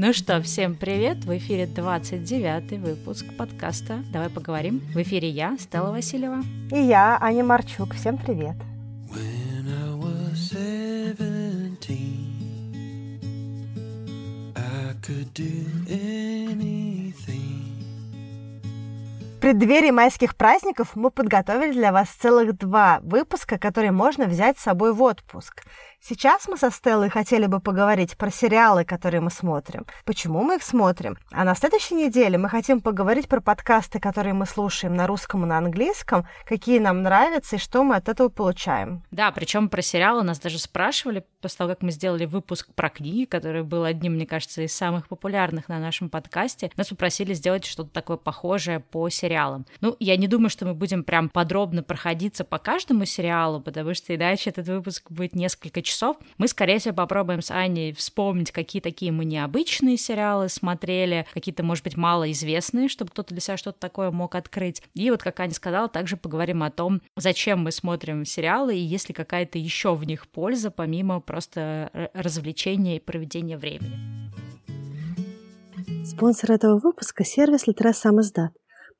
Ну что, всем привет! В эфире 29 выпуск подкаста «Давай поговорим». В эфире я, Стелла Васильева. И я, Аня Марчук. Всем привет! в преддверии майских праздников мы подготовили для вас целых два выпуска, которые можно взять с собой в отпуск. Сейчас мы со Стеллой хотели бы поговорить про сериалы, которые мы смотрим, почему мы их смотрим. А на следующей неделе мы хотим поговорить про подкасты, которые мы слушаем на русском и на английском, какие нам нравятся и что мы от этого получаем. Да, причем про сериалы нас даже спрашивали после того, как мы сделали выпуск про книги, который был одним, мне кажется, из самых популярных на нашем подкасте. Нас попросили сделать что-то такое похожее по сериалам. Ну, я не думаю, что мы будем прям подробно проходиться по каждому сериалу, потому что иначе этот выпуск будет несколько часов. Мы, скорее всего, попробуем с Аней вспомнить, какие такие мы необычные сериалы смотрели, какие-то, может быть, малоизвестные, чтобы кто-то для себя что-то такое мог открыть. И вот, как Аня сказала, также поговорим о том, зачем мы смотрим сериалы и есть ли какая-то еще в них польза, помимо просто развлечения и проведения времени. Спонсор этого выпуска – сервис Литрес Сам.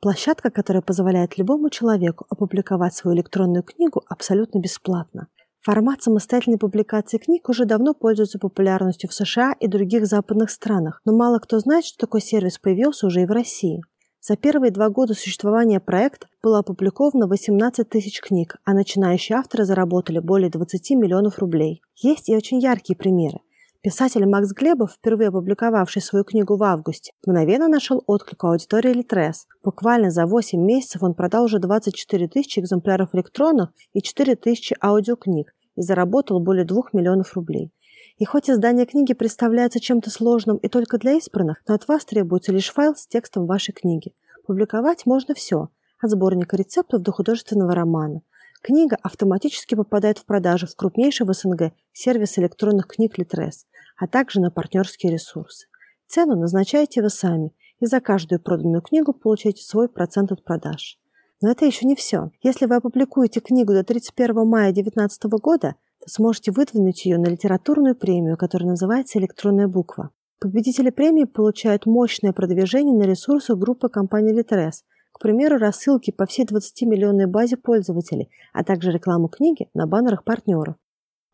Площадка, которая позволяет любому человеку опубликовать свою электронную книгу абсолютно бесплатно. Формат самостоятельной публикации книг уже давно пользуется популярностью в США и других западных странах, но мало кто знает, что такой сервис появился уже и в России. За первые два года существования проекта было опубликовано 18 тысяч книг, а начинающие авторы заработали более 20 миллионов рублей. Есть и очень яркие примеры. Писатель Макс Глебов, впервые опубликовавший свою книгу в августе, мгновенно нашел отклик у аудитории Литрес. Буквально за 8 месяцев он продал уже 24 тысячи экземпляров электронных и 4 тысячи аудиокниг, и заработал более двух миллионов рублей. И хоть издание книги представляется чем-то сложным и только для избранных, но от вас требуется лишь файл с текстом вашей книги. Публиковать можно все, от сборника рецептов до художественного романа. Книга автоматически попадает в продажу в крупнейший в СНГ сервис электронных книг Литрес, а также на партнерские ресурсы. Цену назначаете вы сами, и за каждую проданную книгу получаете свой процент от продаж. Но это еще не все. Если вы опубликуете книгу до 31 мая 2019 года, то сможете выдвинуть ее на литературную премию, которая называется «Электронная буква». Победители премии получают мощное продвижение на ресурсах группы компании Литрес, к примеру, рассылки по всей 20-миллионной базе пользователей, а также рекламу книги на баннерах партнеров.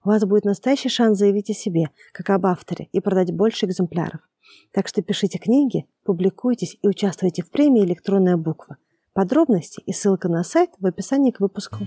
У вас будет настоящий шанс заявить о себе, как об авторе, и продать больше экземпляров. Так что пишите книги, публикуйтесь и участвуйте в премии «Электронная буква». Подробности и ссылка на сайт в описании к выпуску.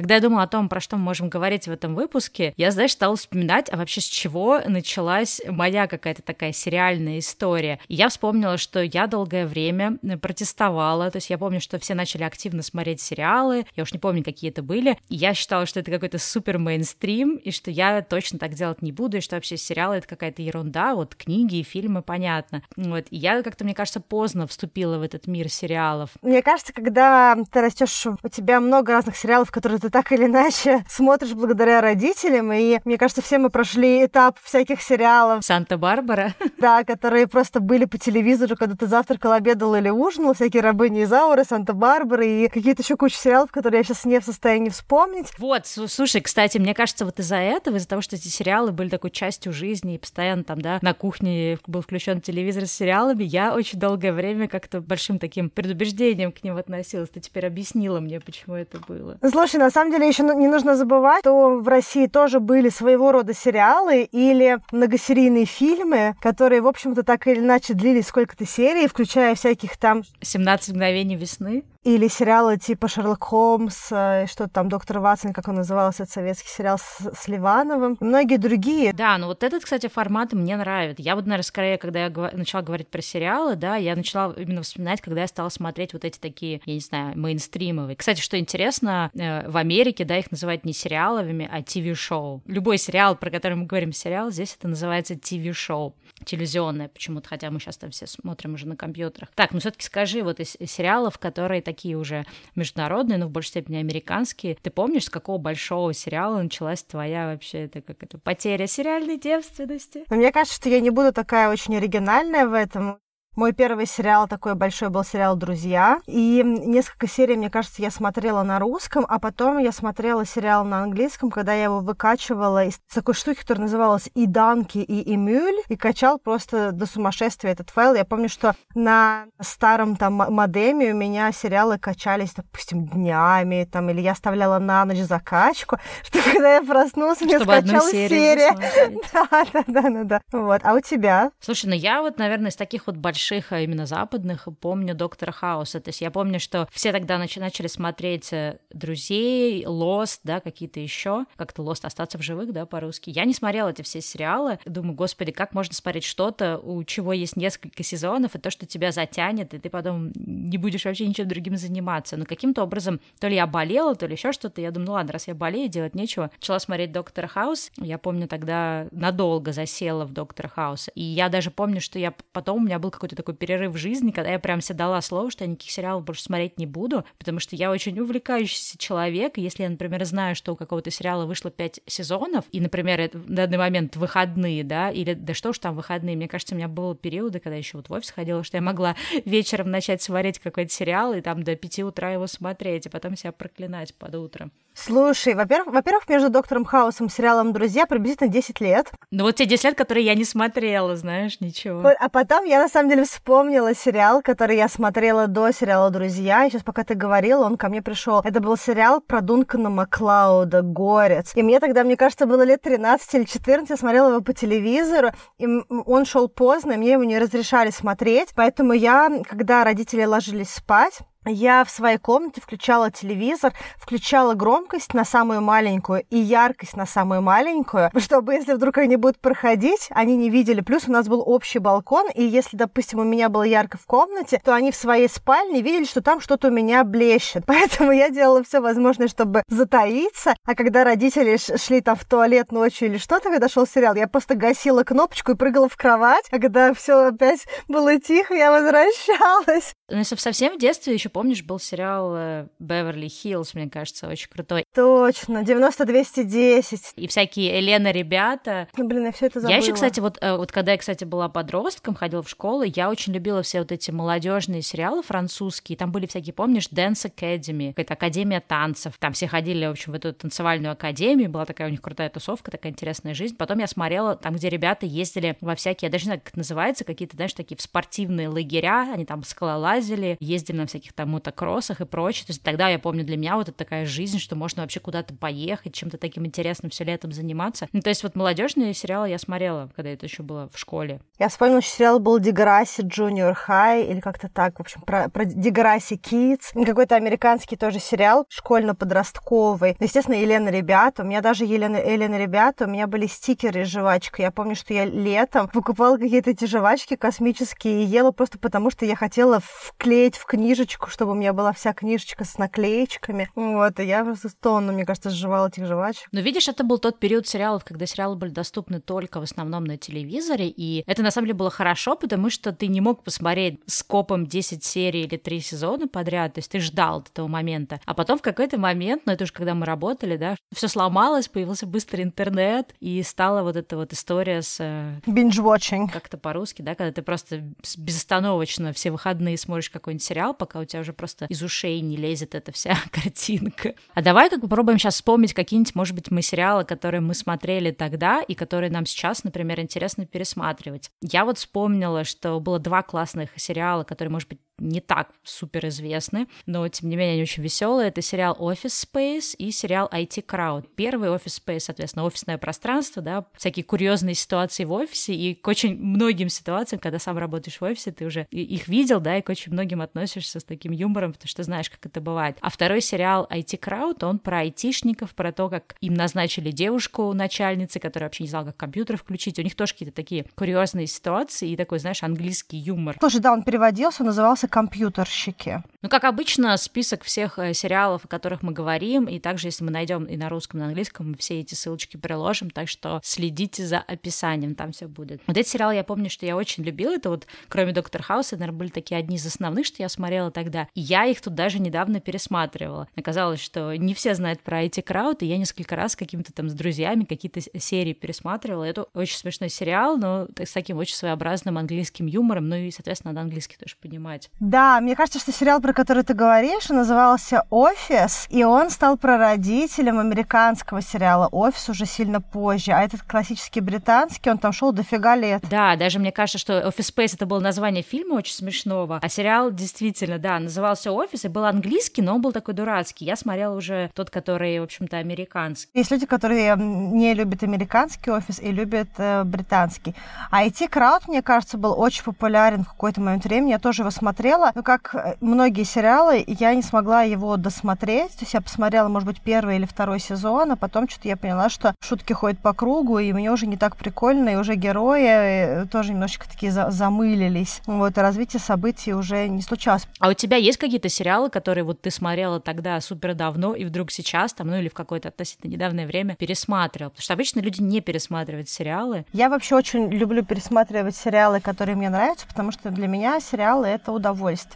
Когда я думала о том, про что мы можем говорить в этом выпуске, я, знаешь, стала вспоминать, а вообще с чего началась моя какая-то такая сериальная история. И я вспомнила, что я долгое время протестовала, то есть я помню, что все начали активно смотреть сериалы, я уж не помню, какие это были, и я считала, что это какой-то супер мейнстрим, и что я точно так делать не буду, и что вообще сериалы — это какая-то ерунда, вот книги и фильмы, понятно. Вот, и я как-то, мне кажется, поздно вступила в этот мир сериалов. Мне кажется, когда ты растешь, у тебя много разных сериалов, которые ты так или иначе смотришь благодаря родителям. И мне кажется, все мы прошли этап всяких сериалов. Санта-Барбара. Да, которые просто были по телевизору, когда ты завтракал, обедал или ужинал. Всякие рабыни Изауры, Санта-Барбара и какие-то еще куча сериалов, которые я сейчас не в состоянии вспомнить. Вот, слушай, кстати, мне кажется, вот из-за этого, из-за того, что эти сериалы были такой частью жизни, и постоянно там, да, на кухне был включен телевизор с сериалами, я очень долгое время как-то большим таким предубеждением к ним относилась. Ты теперь объяснила мне, почему это было. Слушай, на самом деле еще не нужно забывать, что в России тоже были своего рода сериалы или многосерийные фильмы, которые, в общем-то, так или иначе длились сколько-то серий, включая всяких там... «17 мгновений весны». Или сериалы типа Шерлок Холмс, э, что-то там Доктор Ватсон, как он назывался, это советский сериал с, с Ливановым, и многие другие. Да, ну вот этот, кстати, формат мне нравится. Я вот, наверное, скорее, когда я гов... начала говорить про сериалы, да, я начала именно вспоминать, когда я стала смотреть вот эти такие, я не знаю, мейнстримовые. Кстати, что интересно, э, в Америке, да, их называют не сериалами, а ТВ-шоу. Любой сериал, про который мы говорим сериал, здесь это называется ТВ-шоу телевизионное почему-то, хотя мы сейчас там все смотрим уже на компьютерах. Так, ну все-таки скажи, вот из сериалов, которые такие уже международные, но в большей степени американские, ты помнишь, с какого большого сериала началась твоя вообще это как это потеря сериальной девственности? Мне кажется, что я не буду такая очень оригинальная в этом. Мой первый сериал такой большой был сериал «Друзья». И несколько серий, мне кажется, я смотрела на русском, а потом я смотрела сериал на английском, когда я его выкачивала из такой штуки, которая называлась «И Данки, и Эмюль», и качал просто до сумасшествия этот файл. Я помню, что на старом там модеме у меня сериалы качались, допустим, днями, там, или я оставляла на ночь закачку, что когда я проснулась, мне скачалась серия. Да, да, да, да, да. Вот. А у тебя? Слушай, ну я вот, наверное, из таких вот больших больших, а именно западных, помню Доктора Хауса. То есть я помню, что все тогда нач- начали смотреть э, «Друзей», «Лост», да, какие-то еще, как-то «Лост» остаться в живых, да, по-русски. Я не смотрела эти все сериалы. Думаю, господи, как можно смотреть что-то, у чего есть несколько сезонов, и то, что тебя затянет, и ты потом не будешь вообще ничем другим заниматься. Но каким-то образом, то ли я болела, то ли еще что-то, я думаю, ну ладно, раз я болею, делать нечего. Начала смотреть Доктора Хаус. Я помню, тогда надолго засела в Доктора Хауса. И я даже помню, что я потом у меня был какой-то какой-то такой перерыв в жизни, когда я прям себе дала слово, что я никаких сериалов больше смотреть не буду, потому что я очень увлекающийся человек, если я, например, знаю, что у какого-то сериала вышло пять сезонов, и, например, в данный момент выходные, да, или да что ж там выходные, мне кажется, у меня было периоды, когда еще вот в офис ходила, что я могла вечером начать смотреть какой-то сериал и там до пяти утра его смотреть, а потом себя проклинать под утро. Слушай, во-первых, во-первых, между Доктором Хаусом и сериалом «Друзья» приблизительно 10 лет. Ну вот те 10 лет, которые я не смотрела, знаешь, ничего. А потом я, на самом деле, вспомнила сериал, который я смотрела до сериала «Друзья». И сейчас, пока ты говорила, он ко мне пришел. Это был сериал про Дункана Маклауда «Горец». И мне тогда, мне кажется, было лет 13 или 14. Я смотрела его по телевизору, и он шел поздно, и мне его не разрешали смотреть. Поэтому я, когда родители ложились спать, я в своей комнате включала телевизор, включала громкость на самую маленькую и яркость на самую маленькую, чтобы если вдруг они будут проходить, они не видели. Плюс у нас был общий балкон, и если, допустим, у меня было ярко в комнате, то они в своей спальне видели, что там что-то у меня блещет. Поэтому я делала все возможное, чтобы затаиться. А когда родители шли там в туалет ночью или что-то, когда шел сериал, я просто гасила кнопочку и прыгала в кровать. А когда все опять было тихо, я возвращалась. Ну, если совсем в детстве еще помнишь, был сериал э, Беверли Хиллз, мне кажется, очень крутой. Точно, 90-210. И всякие Елена ребята. Ну, блин, я все это забыла. Я еще, кстати, вот, э, вот когда я, кстати, была подростком, ходила в школу, я очень любила все вот эти молодежные сериалы французские. Там были всякие, помнишь, Dance Academy, какая-то академия танцев. Там все ходили, в общем, в эту танцевальную академию, была такая у них крутая тусовка, такая интересная жизнь. Потом я смотрела там, где ребята ездили во всякие, я даже не знаю, как это называется, какие-то, знаешь, такие в спортивные лагеря, они там скалолазили, ездили на всяких там мотокроссах и прочее. То есть тогда я помню, для меня вот это такая жизнь, что можно вообще куда-то поехать, чем-то таким интересным все летом заниматься. Ну, то есть вот молодежные сериалы я смотрела, когда это еще было в школе. Я вспомнила, что сериал был Деграси Junior High, или как-то так, в общем, про, про Деграси Kids. Какой-то американский тоже сериал, школьно-подростковый. Ну, естественно, Елена Ребята. У меня даже Елена, Елена Ребята, у меня были стикеры с жвачкой. Я помню, что я летом покупала какие-то эти жвачки космические и ела просто потому, что я хотела вклеить в книжечку, чтобы у меня была вся книжечка с наклеечками. Вот, и я просто тонну, мне кажется, сживала этих жвачек. Но видишь, это был тот период сериалов, когда сериалы были доступны только в основном на телевизоре, и это на самом деле было хорошо, потому что ты не мог посмотреть скопом 10 серий или 3 сезона подряд, то есть ты ждал этого момента. А потом в какой-то момент, ну это уже когда мы работали, да, все сломалось, появился быстрый интернет, и стала вот эта вот история с... Binge-watching. Э, как-то по-русски, да, когда ты просто безостановочно все выходные смотришь какой-нибудь сериал, пока у тебя уже просто из ушей не лезет эта вся картинка. А давай как попробуем сейчас вспомнить какие-нибудь, может быть, мы сериалы, которые мы смотрели тогда и которые нам сейчас, например, интересно пересматривать. Я вот вспомнила, что было два классных сериала, которые, может быть, не так супер известны, но тем не менее они очень веселые. Это сериал Office Space и сериал IT Crowd. Первый Office Space, соответственно, офисное пространство, да, всякие курьезные ситуации в офисе, и к очень многим ситуациям, когда сам работаешь в офисе, ты уже их видел, да, и к очень многим относишься с таким юмором, потому что знаешь, как это бывает. А второй сериал IT Crowd, он про айтишников, про то, как им назначили девушку начальницы, которая вообще не знала, как компьютер включить. У них тоже какие-то такие курьезные ситуации и такой, знаешь, английский юмор. Тоже, да, он переводился, назывался компьютерщики. Ну, как обычно, список всех э, сериалов, о которых мы говорим, и также, если мы найдем и на русском, и на английском, мы все эти ссылочки приложим, так что следите за описанием, там все будет. Вот этот сериал я помню, что я очень любила, это вот, кроме Доктор Хауса, наверное, были такие одни из основных, что я смотрела тогда, и я их тут даже недавно пересматривала. Оказалось, что не все знают про эти крауд, и я несколько раз каким-то там с друзьями какие-то серии пересматривала. Это очень смешной сериал, но с таким очень своеобразным английским юмором, ну и, соответственно, надо английский тоже понимать. Да, мне кажется, что сериал, про который ты говоришь, назывался «Офис», и он стал прародителем американского сериала «Офис» уже сильно позже, а этот классический британский, он там шел дофига лет. Да, даже мне кажется, что «Office Space» это было название фильма очень смешного, а сериал действительно, да, назывался «Офис», и был английский, но он был такой дурацкий. Я смотрела уже тот, который, в общем-то, американский. Есть люди, которые не любят американский «Офис» и любят э, британский. А IT Crowd, мне кажется, был очень популярен в какой-то момент времени. Я тоже его смотрела. Но как э, многие сериалы, я не смогла его досмотреть. То есть я посмотрела, может быть, первый или второй сезон, а потом что-то я поняла, что шутки ходят по кругу, и мне уже не так прикольно, и уже герои э, тоже немножечко такие за замылились. Вот, и развитие событий уже не случалось. А у тебя есть какие-то сериалы, которые вот ты смотрела тогда супер давно, и вдруг сейчас, там, ну или в какое-то относительно недавнее время пересматривал? Потому что обычно люди не пересматривают сериалы. Я вообще очень люблю пересматривать сериалы, которые мне нравятся, потому что для меня сериалы — это удовольствие.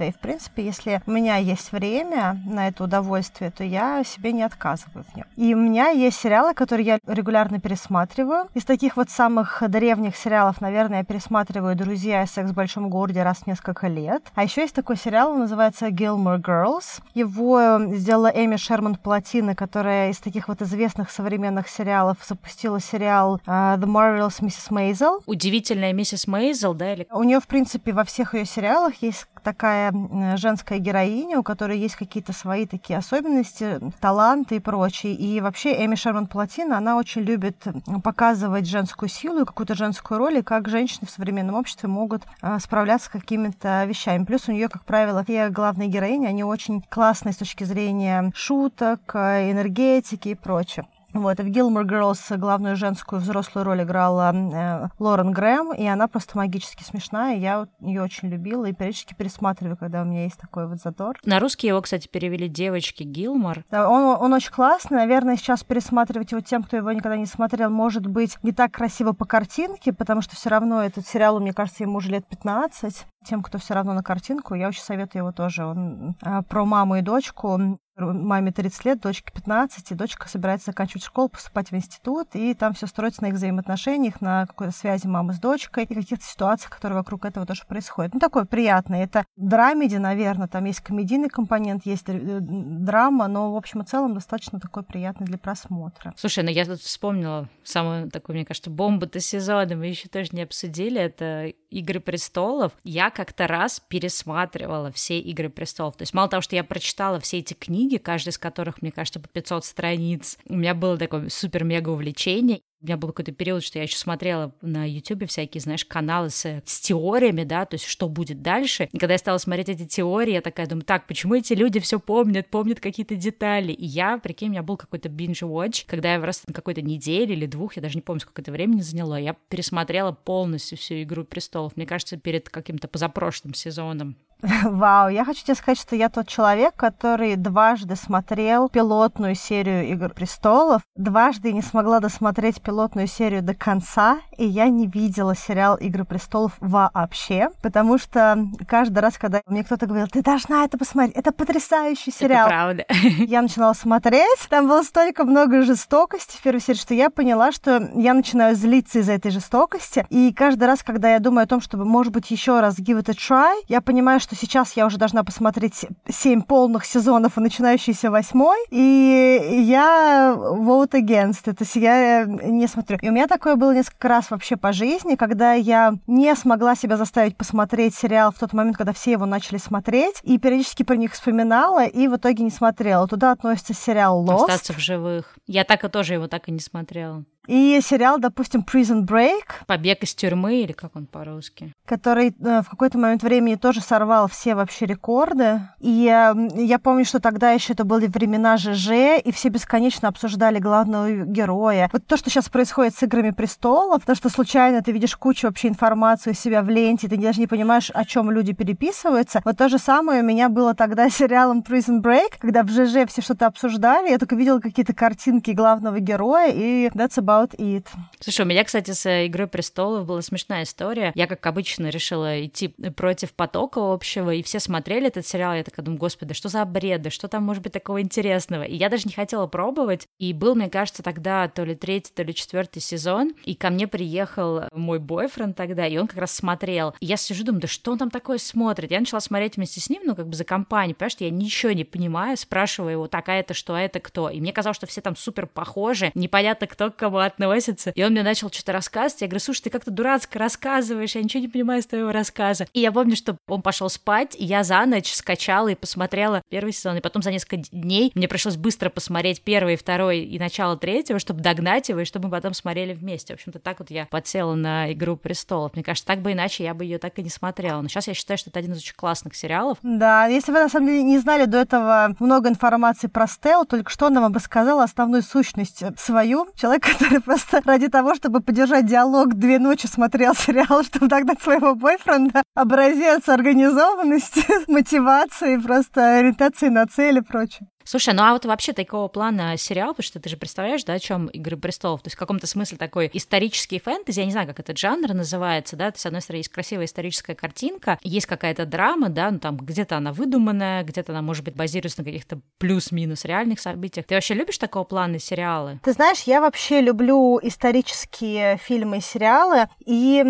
И, в принципе, если у меня есть время на это удовольствие, то я себе не отказываю в нем. И у меня есть сериалы, которые я регулярно пересматриваю. Из таких вот самых древних сериалов, наверное, я пересматриваю «Друзья» и «Секс в большом городе» раз в несколько лет. А еще есть такой сериал, он называется «Gilmore Girls». Его сделала Эми Шерман Платина, которая из таких вот известных современных сериалов запустила сериал uh, The Marvelous Mrs. Maisel. Удивительная миссис Мейзел, да? Или... У нее, в принципе, во всех ее сериалах есть такая женская героиня, у которой есть какие-то свои такие особенности, таланты и прочее. И вообще Эми Шерман Платина, она очень любит показывать женскую силу и какую-то женскую роль, и как женщины в современном обществе могут а, справляться с какими-то вещами. Плюс у нее, как правило, все главные героини, они очень классные с точки зрения шуток, э, энергетики и прочее. Вот, и в Gilmore Girls главную женскую взрослую роль играла э, Лорен Грэм, и она просто магически смешная, я ее очень любила и периодически пересматриваю, когда у меня есть такой вот задор. На русский его, кстати, перевели девочки Гилмор. Да, он, он очень классный, наверное, сейчас пересматривать его тем, кто его никогда не смотрел, может быть, не так красиво по картинке, потому что все равно этот сериал, мне кажется, ему уже лет 15. Тем, кто все равно на картинку, я очень советую его тоже. Он э, про маму и дочку Маме 30 лет, дочке 15, и дочка собирается заканчивать школу, поступать в институт, и там все строится на их взаимоотношениях, на какой-то связи мамы с дочкой и каких-то ситуациях, которые вокруг этого тоже происходят. Ну, такое приятное. Это драмеди, наверное, там есть комедийный компонент, есть э, драма, но, в общем и целом, достаточно такой приятный для просмотра. Слушай, ну я тут вспомнила самую такую, мне кажется, бомбу-то сезона, мы еще тоже не обсудили, это «Игры престолов». Я как-то раз пересматривала все «Игры престолов». То есть мало того, что я прочитала все эти книги, каждая из которых, мне кажется, по 500 страниц. У меня было такое супер-мега увлечение. У меня был какой-то период, что я еще смотрела на YouTube всякие, знаешь, каналы с, с теориями, да, то есть что будет дальше. И когда я стала смотреть эти теории, я такая думаю, так, почему эти люди все помнят, помнят какие-то детали? И я, прикинь, у меня был какой-то binge-watch, когда я раз на какой-то неделе или двух, я даже не помню, сколько это времени заняло, я пересмотрела полностью всю «Игру престолов». Мне кажется, перед каким-то позапрошлым сезоном. Вау, я хочу тебе сказать, что я тот человек, который дважды смотрел пилотную серию «Игр престолов», дважды не смогла досмотреть пилотную серию до конца, и я не видела сериал «Игры престолов» вообще, потому что каждый раз, когда мне кто-то говорил, ты должна это посмотреть, это потрясающий сериал. Это правда. Я начинала смотреть, там было столько много жестокости в первой серии, что я поняла, что я начинаю злиться из-за этой жестокости, и каждый раз, когда я думаю о том, чтобы, может быть, еще раз give it a try, я понимаю, что сейчас я уже должна посмотреть семь полных сезонов и начинающийся восьмой, и я vote against, то есть я не смотрю. И у меня такое было несколько раз вообще по жизни, когда я не смогла себя заставить посмотреть сериал в тот момент, когда все его начали смотреть, и периодически про них вспоминала, и в итоге не смотрела. Туда относится сериал Lost. Остаться в живых. Я так и тоже его так и не смотрела. И сериал, допустим, Prison Break. Побег из тюрьмы, или как он по-русски? Который э, в какой-то момент времени тоже сорвал все вообще рекорды. И э, я помню, что тогда еще это были времена ЖЖ, и все бесконечно обсуждали главного героя. Вот то, что сейчас происходит с «Играми престолов», то, что случайно ты видишь кучу вообще информации у себя в ленте, ты даже не понимаешь, о чем люди переписываются. Вот то же самое у меня было тогда с сериалом Prison Break, когда в ЖЖ все что-то обсуждали, я только видела какие-то картинки главного героя, и that's about it. Слушай, у меня, кстати, с «Игрой престолов» была смешная история. Я, как обычно, решила идти против потока общего, и все смотрели этот сериал, я такая думаю, господи, что за бреды, что там может быть такого интересного? И я даже не хотела пробовать, и был, мне кажется, тогда то ли третий, то ли четвертый сезон, и ко мне приехал мой бойфренд тогда, и он как раз смотрел. И я сижу, думаю, да что он там такое смотрит? Я начала смотреть вместе с ним, ну, как бы за компанию, понимаешь, что я ничего не понимаю, спрашиваю его, так, а это что, а это кто? И мне казалось, что все там супер похожи, непонятно, кто к кому относится. И он мне начал что-то рассказывать, я говорю, слушай, ты как-то дурацко рассказываешь, я ничего не понимаю из твоего рассказа. И я помню, что он пошел спать, и я за ночь скачала и посмотрела первый сезон, и потом за несколько дней мне пришлось быстро посмотреть первый, второй и начало третьего, чтобы догнать его, и чтобы мы потом смотрели вместе. В общем-то, так вот я подсела на «Игру престолов». Мне кажется, так бы иначе я бы ее так и не смотрела. Но сейчас я считаю, что это один из очень классных сериалов. Да, если вы на самом деле не знали до этого много информации про Стелл, только что она вам рассказала основную сущность свою. Человек, который просто ради того, чтобы поддержать диалог, две ночи смотрел сериал, чтобы догнать своего бойфренда, образец организованности, мотивации, просто ориентации на цель и прочее. Слушай, ну а вот вообще такого плана сериал, потому что ты же представляешь, да, о чем Игры престолов, то есть в каком-то смысле такой исторический фэнтези, я не знаю, как этот жанр называется, да, то есть, с одной стороны, есть красивая историческая картинка, есть какая-то драма, да, ну там где-то она выдуманная, где-то она, может быть, базируется на каких-то плюс-минус реальных событиях. Ты вообще любишь такого плана сериалы? Ты знаешь, я вообще люблю исторические фильмы и сериалы, и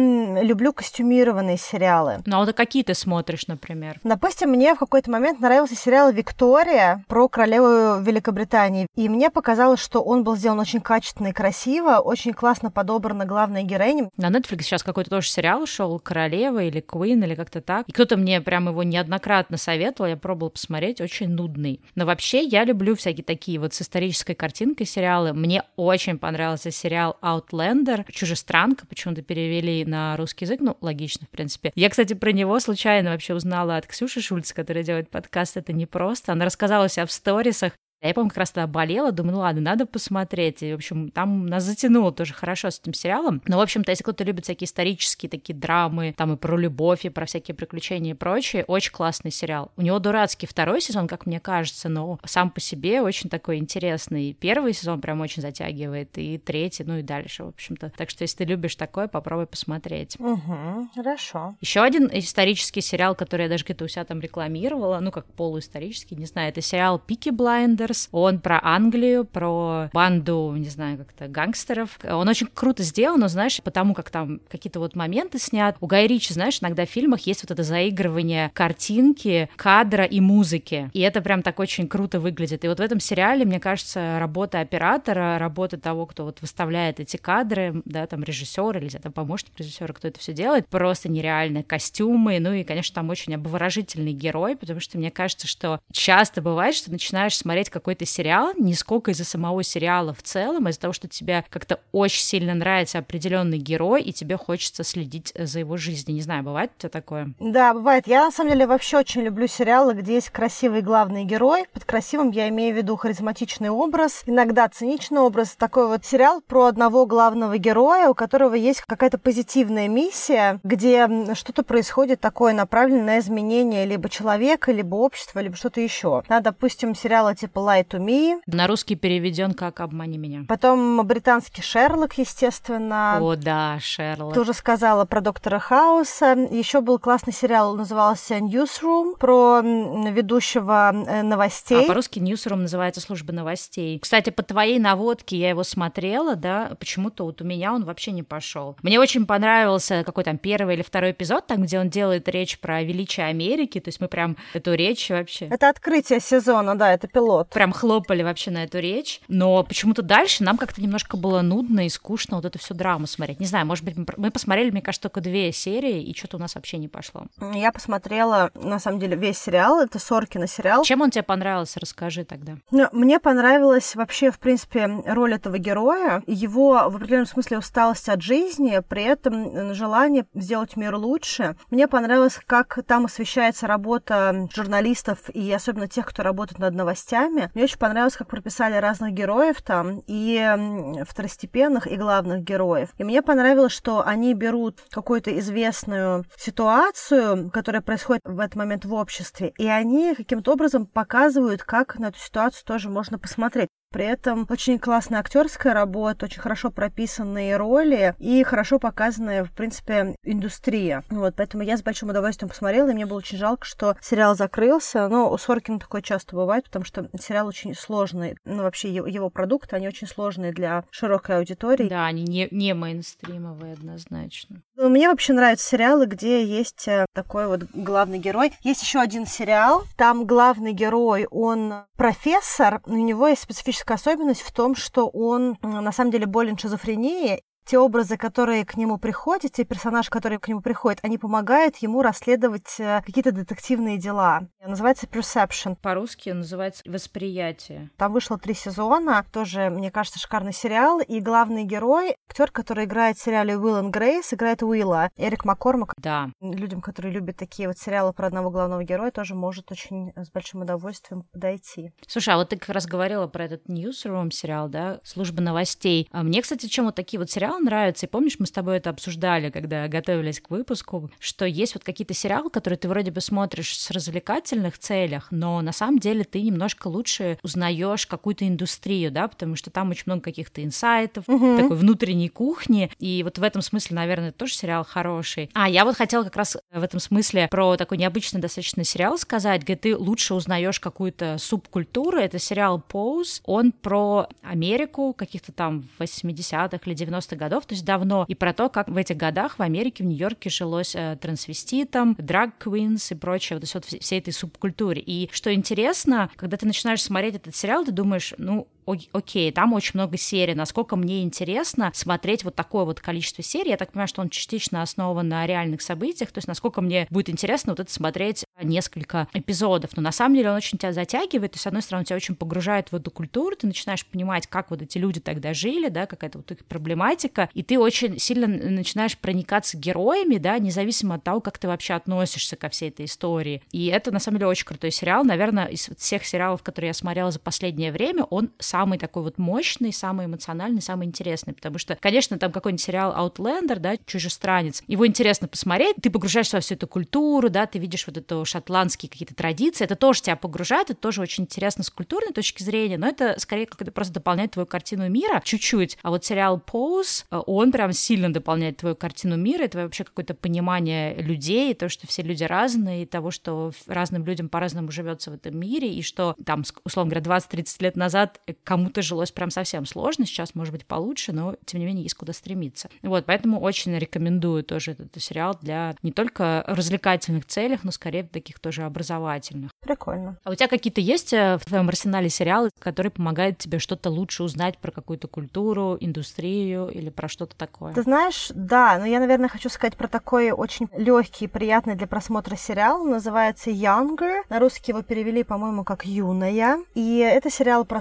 люблю костюмированные сериалы. Ну а вот какие ты смотришь, например? Допустим, мне в какой-то момент нравился сериал «Виктория» про королеву Великобритании. И мне показалось, что он был сделан очень качественно и красиво, очень классно подобрана главная героиня. На Netflix сейчас какой-то тоже сериал шел «Королева» или «Queen» или как-то так. И кто-то мне прям его неоднократно советовал, я пробовала посмотреть, очень нудный. Но вообще я люблю всякие такие вот с исторической картинкой сериалы. Мне очень понравился сериал Outlander, «Чужестранка», почему-то перевели на русский язык, ну, логично, в принципе. Я, кстати, про него случайно вообще узнала от Ксюши Шульц, которая делает подкаст «Это не просто». Она рассказала себя в сторисах, я помню, как раз тогда болела, думаю, ну ладно, надо посмотреть. И, в общем, там нас затянуло тоже хорошо с этим сериалом. Но, в общем-то, если кто-то любит всякие исторические такие драмы, там и про любовь, и про всякие приключения и прочее, очень классный сериал. У него дурацкий второй сезон, как мне кажется, но сам по себе очень такой интересный. Первый сезон прям очень затягивает, и третий, ну и дальше, в общем-то. Так что, если ты любишь такое, попробуй посмотреть. Угу, хорошо. Еще один исторический сериал, который я даже где-то у себя там рекламировала, ну, как полуисторический, не знаю, это сериал «Peaky Blinders». Он про Англию, про банду, не знаю, как-то гангстеров. Он очень круто сделан, но, знаешь, потому как там какие-то вот моменты снят. У Гая Ричи, знаешь, иногда в фильмах есть вот это заигрывание картинки, кадра и музыки. И это прям так очень круто выглядит. И вот в этом сериале, мне кажется, работа оператора, работа того, кто вот выставляет эти кадры, да, там режиссер или там помощник режиссера, кто это все делает, просто нереальные костюмы. Ну и, конечно, там очень обворожительный герой, потому что мне кажется, что часто бывает, что начинаешь смотреть какой-то сериал, не сколько из-за самого сериала в целом, а из-за того, что тебе как-то очень сильно нравится определенный герой, и тебе хочется следить за его жизнью. Не знаю, бывает у тебя такое? Да, бывает. Я, на самом деле, вообще очень люблю сериалы, где есть красивый главный герой. Под красивым я имею в виду харизматичный образ, иногда циничный образ. Такой вот сериал про одного главного героя, у которого есть какая-то позитивная миссия, где что-то происходит такое, направленное на изменение либо человека, либо общества, либо что-то еще. Да, допустим, сериалы типа Lie to Me. На русский переведен как «Обмани меня». Потом британский Шерлок, естественно. О, да, Шерлок. Тоже сказала про доктора Хауса. Еще был классный сериал, назывался Newsroom, про ведущего э, новостей. А по-русски Newsroom называется «Служба новостей». Кстати, по твоей наводке я его смотрела, да, почему-то вот у меня он вообще не пошел. Мне очень понравился какой там первый или второй эпизод, там, где он делает речь про величие Америки, то есть мы прям эту речь вообще... Это открытие сезона, да, это пилот. Прям хлопали вообще на эту речь, но почему-то дальше нам как-то немножко было нудно и скучно вот эту всю драму смотреть. Не знаю, может быть, мы посмотрели, мне кажется, только две серии, и что-то у нас вообще не пошло. Я посмотрела, на самом деле, весь сериал, это Соркина сериал. Чем он тебе понравился? Расскажи тогда. Ну, мне понравилась вообще, в принципе, роль этого героя, его в определенном смысле усталость от жизни, при этом желание сделать мир лучше. Мне понравилось, как там освещается работа журналистов и особенно тех, кто работает над новостями. Мне очень понравилось, как прописали разных героев там, и второстепенных, и главных героев. И мне понравилось, что они берут какую-то известную ситуацию, которая происходит в этот момент в обществе, и они каким-то образом показывают, как на эту ситуацию тоже можно посмотреть. При этом очень классная актерская работа, очень хорошо прописанные роли и хорошо показанная, в принципе, индустрия. Вот, поэтому я с большим удовольствием посмотрела, и мне было очень жалко, что сериал закрылся. Но у Соркина такое часто бывает, потому что сериал очень сложный. Ну, вообще, его, продукты, они очень сложные для широкой аудитории. Да, они не, не мейнстримовые однозначно. Ну, мне вообще нравятся сериалы, где есть э, такой вот главный герой. Есть еще один сериал, там главный герой, он профессор, у него есть специфическая специфическая особенность в том, что он на самом деле болен шизофренией, те образы, которые к нему приходят, те персонажи, которые к нему приходят, они помогают ему расследовать э, какие-то детективные дела. Называется Perception. По-русски называется восприятие. Там вышло три сезона, тоже, мне кажется, шикарный сериал, и главный герой, актер, который играет в сериале Уилл и Грейс, играет Уилла, Эрик Маккормак. Да. Людям, которые любят такие вот сериалы про одного главного героя, тоже может очень с большим удовольствием подойти. Слушай, а вот ты как раз говорила про этот Newsroom сериал, да, служба новостей. А мне, кстати, чем вот такие вот сериалы сериал нравится. И помнишь, мы с тобой это обсуждали, когда готовились к выпуску, что есть вот какие-то сериалы, которые ты вроде бы смотришь с развлекательных целях, но на самом деле ты немножко лучше узнаешь какую-то индустрию, да, потому что там очень много каких-то инсайтов, угу. такой внутренней кухни. И вот в этом смысле, наверное, тоже сериал хороший. А, я вот хотела как раз в этом смысле про такой необычный достаточно сериал сказать, где ты лучше узнаешь какую-то субкультуру. Это сериал Pose. Он про Америку каких-то там 80-х или 90-х годов, то есть давно, и про то, как в этих годах в Америке, в Нью-Йорке жилось э, трансвеститам, драг-квинс и прочее, вот, вот всей этой субкультуре. И что интересно, когда ты начинаешь смотреть этот сериал, ты думаешь, ну, окей, там очень много серий, насколько мне интересно смотреть вот такое вот количество серий. Я так понимаю, что он частично основан на реальных событиях, то есть насколько мне будет интересно вот это смотреть несколько эпизодов. Но на самом деле он очень тебя затягивает, то есть, с одной стороны, тебя очень погружает в эту культуру, ты начинаешь понимать, как вот эти люди тогда жили, да, какая-то вот их проблематика, и ты очень сильно начинаешь проникаться героями, да, независимо от того, как ты вообще относишься ко всей этой истории. И это, на самом деле, очень крутой сериал. Наверное, из всех сериалов, которые я смотрела за последнее время, он самый такой вот мощный, самый эмоциональный, самый интересный, потому что, конечно, там какой-нибудь сериал Outlander, да, чужестранец, его интересно посмотреть, ты погружаешься во всю эту культуру, да, ты видишь вот это шотландские какие-то традиции, это тоже тебя погружает, это тоже очень интересно с культурной точки зрения, но это скорее как-то просто дополняет твою картину мира чуть-чуть, а вот сериал Pose, он прям сильно дополняет твою картину мира, это вообще какое-то понимание людей, то, что все люди разные, и того, что разным людям по-разному живется в этом мире, и что там, условно говоря, 20-30 лет назад кому-то жилось прям совсем сложно, сейчас, может быть, получше, но, тем не менее, есть куда стремиться. Вот, поэтому очень рекомендую тоже этот сериал для не только развлекательных целях, но скорее таких тоже образовательных. Прикольно. А у тебя какие-то есть э, в твоем арсенале сериалы, которые помогают тебе что-то лучше узнать про какую-то культуру, индустрию или про что-то такое? Ты знаешь, да, но я, наверное, хочу сказать про такой очень легкий, приятный для просмотра сериал. Называется Younger. На русский его перевели, по-моему, как Юная. И это сериал про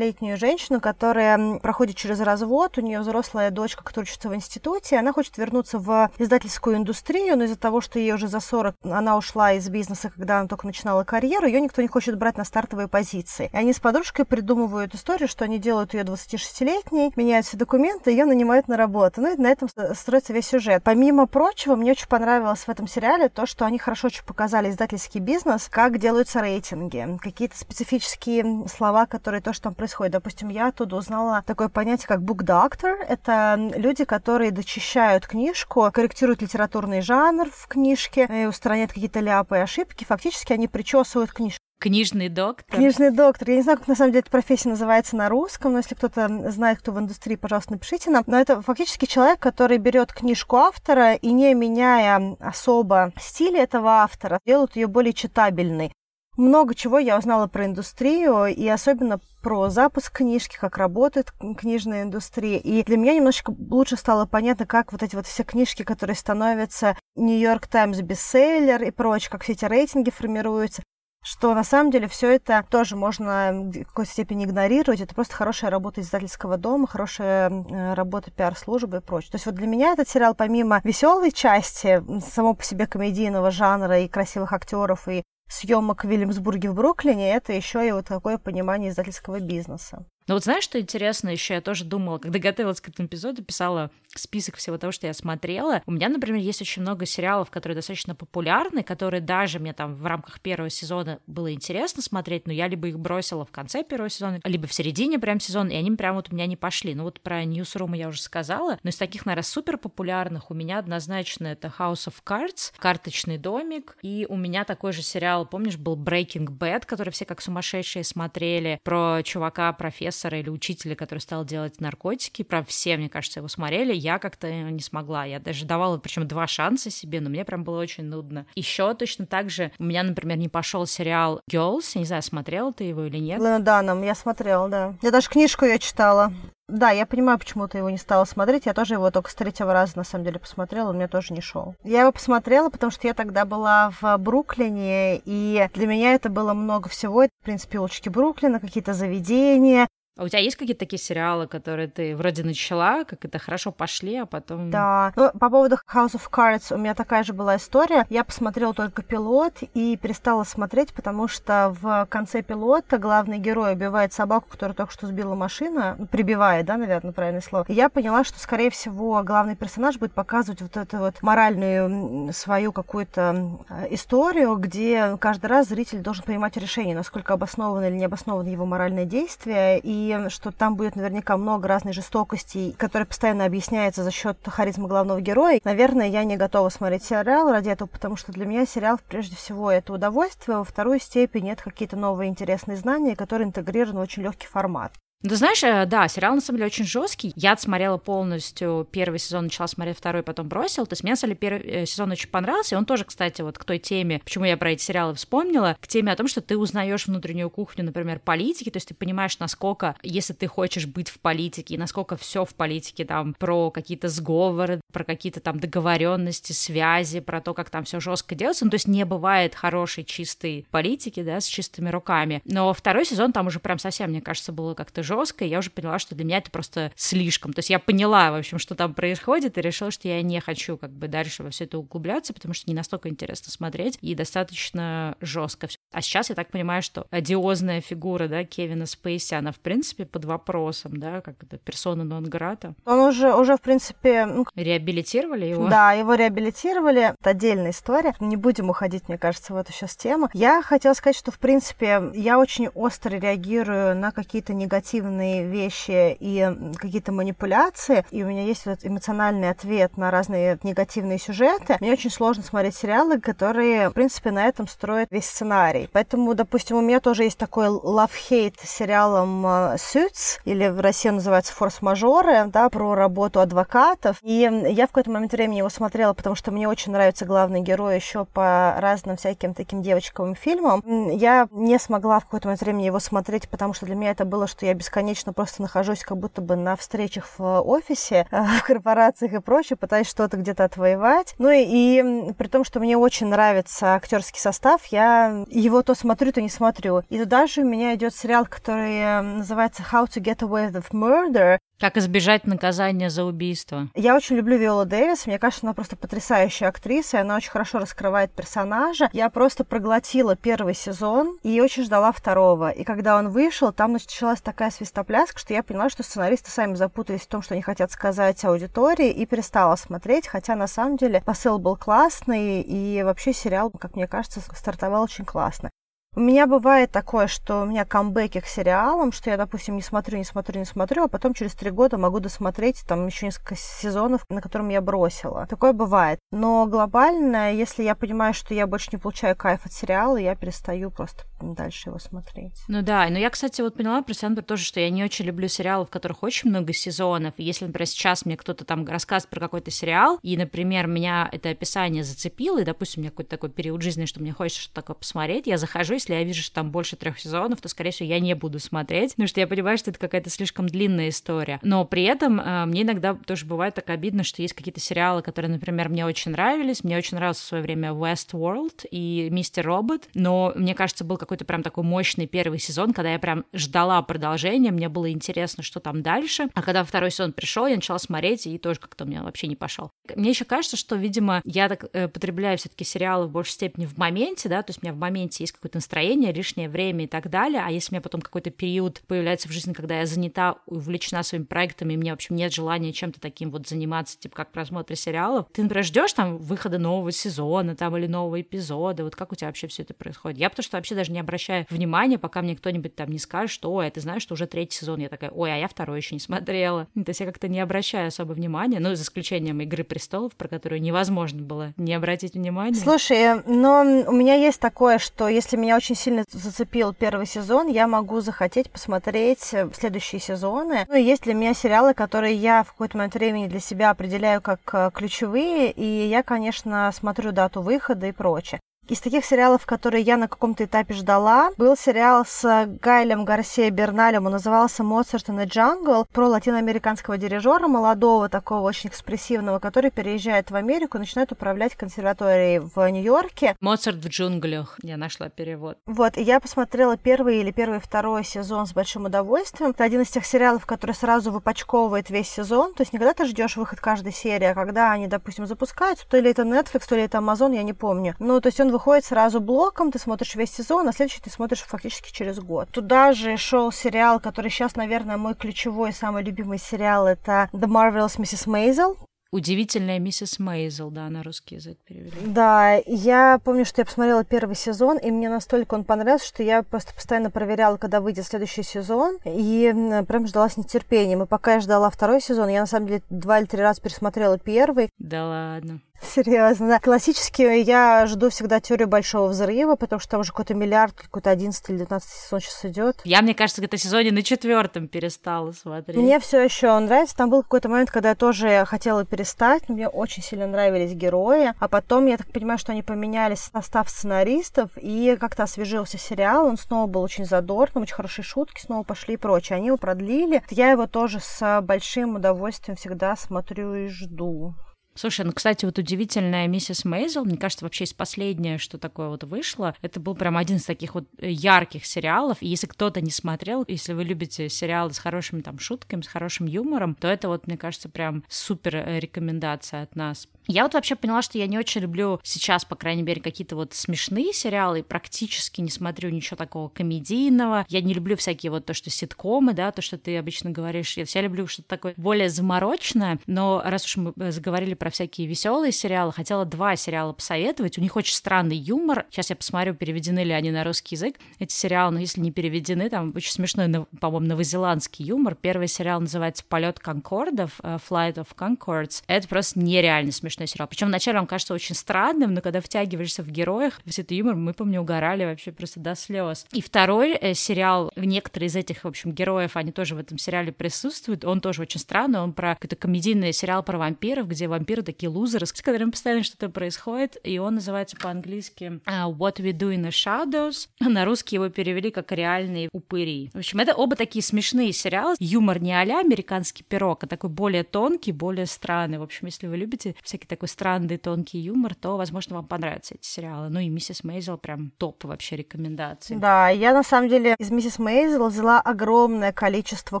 40-летнюю женщину, женщину, которая проходит через развод, у нее взрослая дочка, которая учится в институте, она хочет вернуться в издательскую индустрию, но из-за того, что ей уже за 40, она ушла из бизнеса, когда она только начинала карьеру, ее никто не хочет брать на стартовые позиции. И они с подружкой придумывают историю, что они делают ее 26-летней, меняют все документы, ее нанимают на работу. Ну и на этом строится весь сюжет. Помимо прочего, мне очень понравилось в этом сериале то, что они хорошо очень показали издательский бизнес, как делаются рейтинги, какие-то специфические слова, которые то, что там происходит. Допустим, допустим, я оттуда узнала такое понятие, как book doctor. Это люди, которые дочищают книжку, корректируют литературный жанр в книжке, и устраняют какие-то ляпы и ошибки. Фактически они причесывают книжку. Книжный доктор. Книжный доктор. Я не знаю, как на самом деле эта профессия называется на русском, но если кто-то знает, кто в индустрии, пожалуйста, напишите нам. Но это фактически человек, который берет книжку автора и не меняя особо стиля этого автора, делает ее более читабельной. Много чего я узнала про индустрию, и особенно про запуск книжки, как работает книжная индустрия. И для меня немножечко лучше стало понятно, как вот эти вот все книжки, которые становятся Нью-Йорк Таймс бестселлер и прочее, как все эти рейтинги формируются, что на самом деле все это тоже можно в какой-то степени игнорировать. Это просто хорошая работа издательского дома, хорошая э, работа пиар-службы и прочее. То есть вот для меня этот сериал, помимо веселой части, само по себе комедийного жанра и красивых актеров и съемок в Вильямсбурге в Бруклине, это еще и вот такое понимание издательского бизнеса. Но вот знаешь, что интересно еще? Я тоже думала, когда готовилась к этому эпизоду, писала список всего того, что я смотрела. У меня, например, есть очень много сериалов, которые достаточно популярны, которые даже мне там в рамках первого сезона было интересно смотреть, но я либо их бросила в конце первого сезона, либо в середине прям сезона, и они прям вот у меня не пошли. Ну вот про Newsroom я уже сказала, но из таких, наверное, супер популярных у меня однозначно это House of Cards, Карточный домик, и у меня такой же сериал, помнишь, был Breaking Bad, который все как сумасшедшие смотрели, про чувака, профессора, профессора или учителя, который стал делать наркотики. Про все, мне кажется, его смотрели. Я как-то не смогла. Я даже давала, причем два шанса себе, но мне прям было очень нудно. Еще точно так же у меня, например, не пошел сериал Girls. Я не знаю, смотрела ты его или нет. Лена Даном, я смотрела, да. Я даже книжку я читала. Да, я понимаю, почему ты его не стала смотреть. Я тоже его только с третьего раза, на самом деле, посмотрела, он мне тоже не шел. Я его посмотрела, потому что я тогда была в Бруклине, и для меня это было много всего. Это, в принципе, улочки Бруклина, какие-то заведения, а у тебя есть какие-то такие сериалы, которые ты вроде начала, как это хорошо пошли, а потом... Да. Ну, по поводу House of Cards у меня такая же была история. Я посмотрела только пилот и перестала смотреть, потому что в конце пилота главный герой убивает собаку, которую только что сбила машина, ну, прибивает, да, наверное, правильное слово. И я поняла, что, скорее всего, главный персонаж будет показывать вот эту вот моральную свою какую-то историю, где каждый раз зритель должен принимать решение, насколько обосновано или не обосновано его моральное действие, и что там будет наверняка много разной жестокости, которая постоянно объясняется за счет харизмы главного героя. Наверное, я не готова смотреть сериал ради этого, потому что для меня сериал прежде всего это удовольствие, во вторую степень это какие-то новые интересные знания, которые интегрированы в очень легкий формат. Ну, знаешь, э, да, сериал на самом деле очень жесткий. Я отсмотрела полностью первый сезон, начала смотреть второй, потом бросила. То есть мне, на самом деле, первый э, сезон очень понравился. И он тоже, кстати, вот к той теме, почему я про эти сериалы вспомнила, к теме о том, что ты узнаешь внутреннюю кухню, например, политики. То есть ты понимаешь, насколько, если ты хочешь быть в политике, насколько все в политике там про какие-то сговоры, про какие-то там договоренности, связи, про то, как там все жестко делается. Ну, то есть не бывает хорошей чистой политики, да, с чистыми руками. Но второй сезон там уже прям совсем, мне кажется, было как-то жестко, и я уже поняла, что для меня это просто слишком. То есть я поняла, в общем, что там происходит, и решила, что я не хочу как бы дальше во все это углубляться, потому что не настолько интересно смотреть, и достаточно жестко. А сейчас я так понимаю, что одиозная фигура, да, Кевина Спейси, она, в принципе, под вопросом, да, как это, персона нон-грата. Он уже, уже, в принципе... Ну... Реабилитировали его? Да, его реабилитировали. Это отдельная история. Не будем уходить, мне кажется, в эту сейчас тему. Я хотела сказать, что, в принципе, я очень остро реагирую на какие-то негативные негативные вещи и какие-то манипуляции, и у меня есть вот эмоциональный ответ на разные негативные сюжеты, мне очень сложно смотреть сериалы, которые, в принципе, на этом строят весь сценарий. Поэтому, допустим, у меня тоже есть такой love-hate сериалом э, Suits, или в России называется «Форс-мажоры», да, про работу адвокатов. И я в какой-то момент времени его смотрела, потому что мне очень нравится главный герой еще по разным всяким таким девочковым фильмам. Я не смогла в какой-то момент времени его смотреть, потому что для меня это было, что я без бесконечно просто нахожусь как будто бы на встречах в офисе, в корпорациях и прочее, пытаюсь что-то где-то отвоевать. Ну и, и при том, что мне очень нравится актерский состав, я его то смотрю, то не смотрю. И туда же у меня идет сериал, который называется How to Get Away with Murder. Как избежать наказания за убийство? Я очень люблю Виолу Дэвис. Мне кажется, она просто потрясающая актриса, и она очень хорошо раскрывает персонажа. Я просто проглотила первый сезон и очень ждала второго. И когда он вышел, там началась такая свистопляска, что я поняла, что сценаристы сами запутались в том, что они хотят сказать аудитории, и перестала смотреть, хотя на самом деле посыл был классный, и вообще сериал, как мне кажется, стартовал очень классно. У меня бывает такое, что у меня камбэки к сериалам, что я, допустим, не смотрю, не смотрю, не смотрю, а потом через три года могу досмотреть там еще несколько сезонов, на котором я бросила. Такое бывает. Но глобально, если я понимаю, что я больше не получаю кайф от сериала, я перестаю просто дальше его смотреть. Ну да, но я, кстати, вот поняла про например, тоже, что я не очень люблю сериалы, в которых очень много сезонов. И если, например, сейчас мне кто-то там рассказывает про какой-то сериал, и, например, меня это описание зацепило, и, допустим, у меня какой-то такой период жизни, что мне хочется что-то такое посмотреть, я захожу, если я вижу, что там больше трех сезонов, то, скорее всего, я не буду смотреть, потому что я понимаю, что это какая-то слишком длинная история. Но при этом э, мне иногда тоже бывает так обидно, что есть какие-то сериалы, которые, например, мне очень нравились. Мне очень нравился в свое время Westworld и Мистер Робот, но мне кажется, был какой-то прям такой мощный первый сезон, когда я прям ждала продолжения, мне было интересно, что там дальше. А когда второй сезон пришел, я начала смотреть, и тоже как-то у меня вообще не пошел. Мне еще кажется, что, видимо, я так э, потребляю все-таки сериалы в большей степени в моменте, да, то есть у меня в моменте есть какое-то настроение, лишнее время и так далее, а если у меня потом какой-то период появляется в жизни, когда я занята, увлечена своими проектами, и мне, в общем, нет желания чем-то таким вот заниматься, типа как просмотр сериалов, ты, например, ждешь там выхода нового сезона там или нового эпизода, вот как у тебя вообще все это происходит? Я потому что вообще даже не обращаю внимания, пока мне кто-нибудь там не скажет, что, ой, а ты знаешь, что уже третий сезон, я такая, ой, а я второй еще не смотрела. То есть я как-то не обращаю особо внимания, ну, за исключением «Игры престолов», про которую невозможно было не обратить внимания. Слушай, но у меня есть такое, что если меня очень сильно зацепил первый сезон, я могу захотеть посмотреть э, следующие сезоны. Ну, есть для меня сериалы, которые я в какой-то момент времени для себя определяю как э, ключевые, и я, конечно, смотрю дату выхода и прочее. Из таких сериалов, которые я на каком-то этапе ждала, был сериал с Гаэлем Гарсия Берналем, он назывался «Mozart in the Jungle», про латиноамериканского дирижера, молодого, такого очень экспрессивного, который переезжает в Америку и начинает управлять консерваторией в Нью-Йорке. «Моцарт в джунглях», я нашла перевод. Вот, и я посмотрела первый или первый второй сезон с большим удовольствием. Это один из тех сериалов, который сразу выпачковывает весь сезон, то есть не когда ты ждешь выход каждой серии, а когда они, допустим, запускаются, то ли это Netflix, то ли это Amazon, я не помню. Ну, то есть он выходит сразу блоком, ты смотришь весь сезон, а следующий ты смотришь фактически через год. Туда же шел сериал, который сейчас, наверное, мой ключевой, самый любимый сериал, это The Marvelous Mrs. Maisel. Удивительная миссис Мейзел, да, на русский язык перевели. Да, я помню, что я посмотрела первый сезон, и мне настолько он понравился, что я просто постоянно проверяла, когда выйдет следующий сезон, и прям ждала с нетерпением. И пока я ждала второй сезон, я на самом деле два или три раза пересмотрела первый. Да ладно. Серьезно. Классически я жду всегда теорию большого взрыва, потому что там уже какой-то миллиард, какой-то 11 или 12 сезон сейчас идет. Я, мне кажется, где-то сезоне на четвертом перестала смотреть. Мне все еще нравится. Там был какой-то момент, когда я тоже хотела перестать. Мне очень сильно нравились герои. А потом, я так понимаю, что они поменяли состав сценаристов, и как-то освежился сериал. Он снова был очень задорным, очень хорошие шутки снова пошли и прочее. Они его продлили. Я его тоже с большим удовольствием всегда смотрю и жду. Слушай, ну, кстати, вот удивительная миссис Мейзел, мне кажется, вообще из последнее, что такое вот вышло, это был прям один из таких вот ярких сериалов, и если кто-то не смотрел, если вы любите сериалы с хорошими там шутками, с хорошим юмором, то это вот, мне кажется, прям супер э, рекомендация от нас. Я вот вообще поняла, что я не очень люблю сейчас, по крайней мере, какие-то вот смешные сериалы, практически не смотрю ничего такого комедийного. Я не люблю всякие вот то, что ситкомы, да, то, что ты обычно говоришь. Я все люблю что-то такое более заморочное, но раз уж мы э, заговорили про всякие веселые сериалы, хотела два сериала посоветовать. У них очень странный юмор. Сейчас я посмотрю, переведены ли они на русский язык. Эти сериалы, но если не переведены, там очень смешной, по-моему, новозеландский юмор. Первый сериал называется «Полет Конкордов», э, «Flight of Concords». Это просто нереально смешно смешной сериал. Причем вначале он кажется очень странным, но когда втягиваешься в героях, весь этот юмор, мы, помню, угорали вообще просто до слез. И второй э, сериал, некоторые из этих, в общем, героев, они тоже в этом сериале присутствуют. Он тоже очень странный, он про какой-то комедийный сериал про вампиров, где вампиры такие лузеры, с которыми постоянно что-то происходит, и он называется по-английски uh, What We Do in the Shadows. На русский его перевели как «Реальные упыри». В общем, это оба такие смешные сериалы. Юмор не а американский пирог, а такой более тонкий, более странный. В общем, если вы любите всякие такой странный, тонкий юмор, то, возможно, вам понравятся эти сериалы. Ну и «Миссис Мейзел» прям топ вообще рекомендации. Да, я на самом деле из «Миссис Мейзел» взяла огромное количество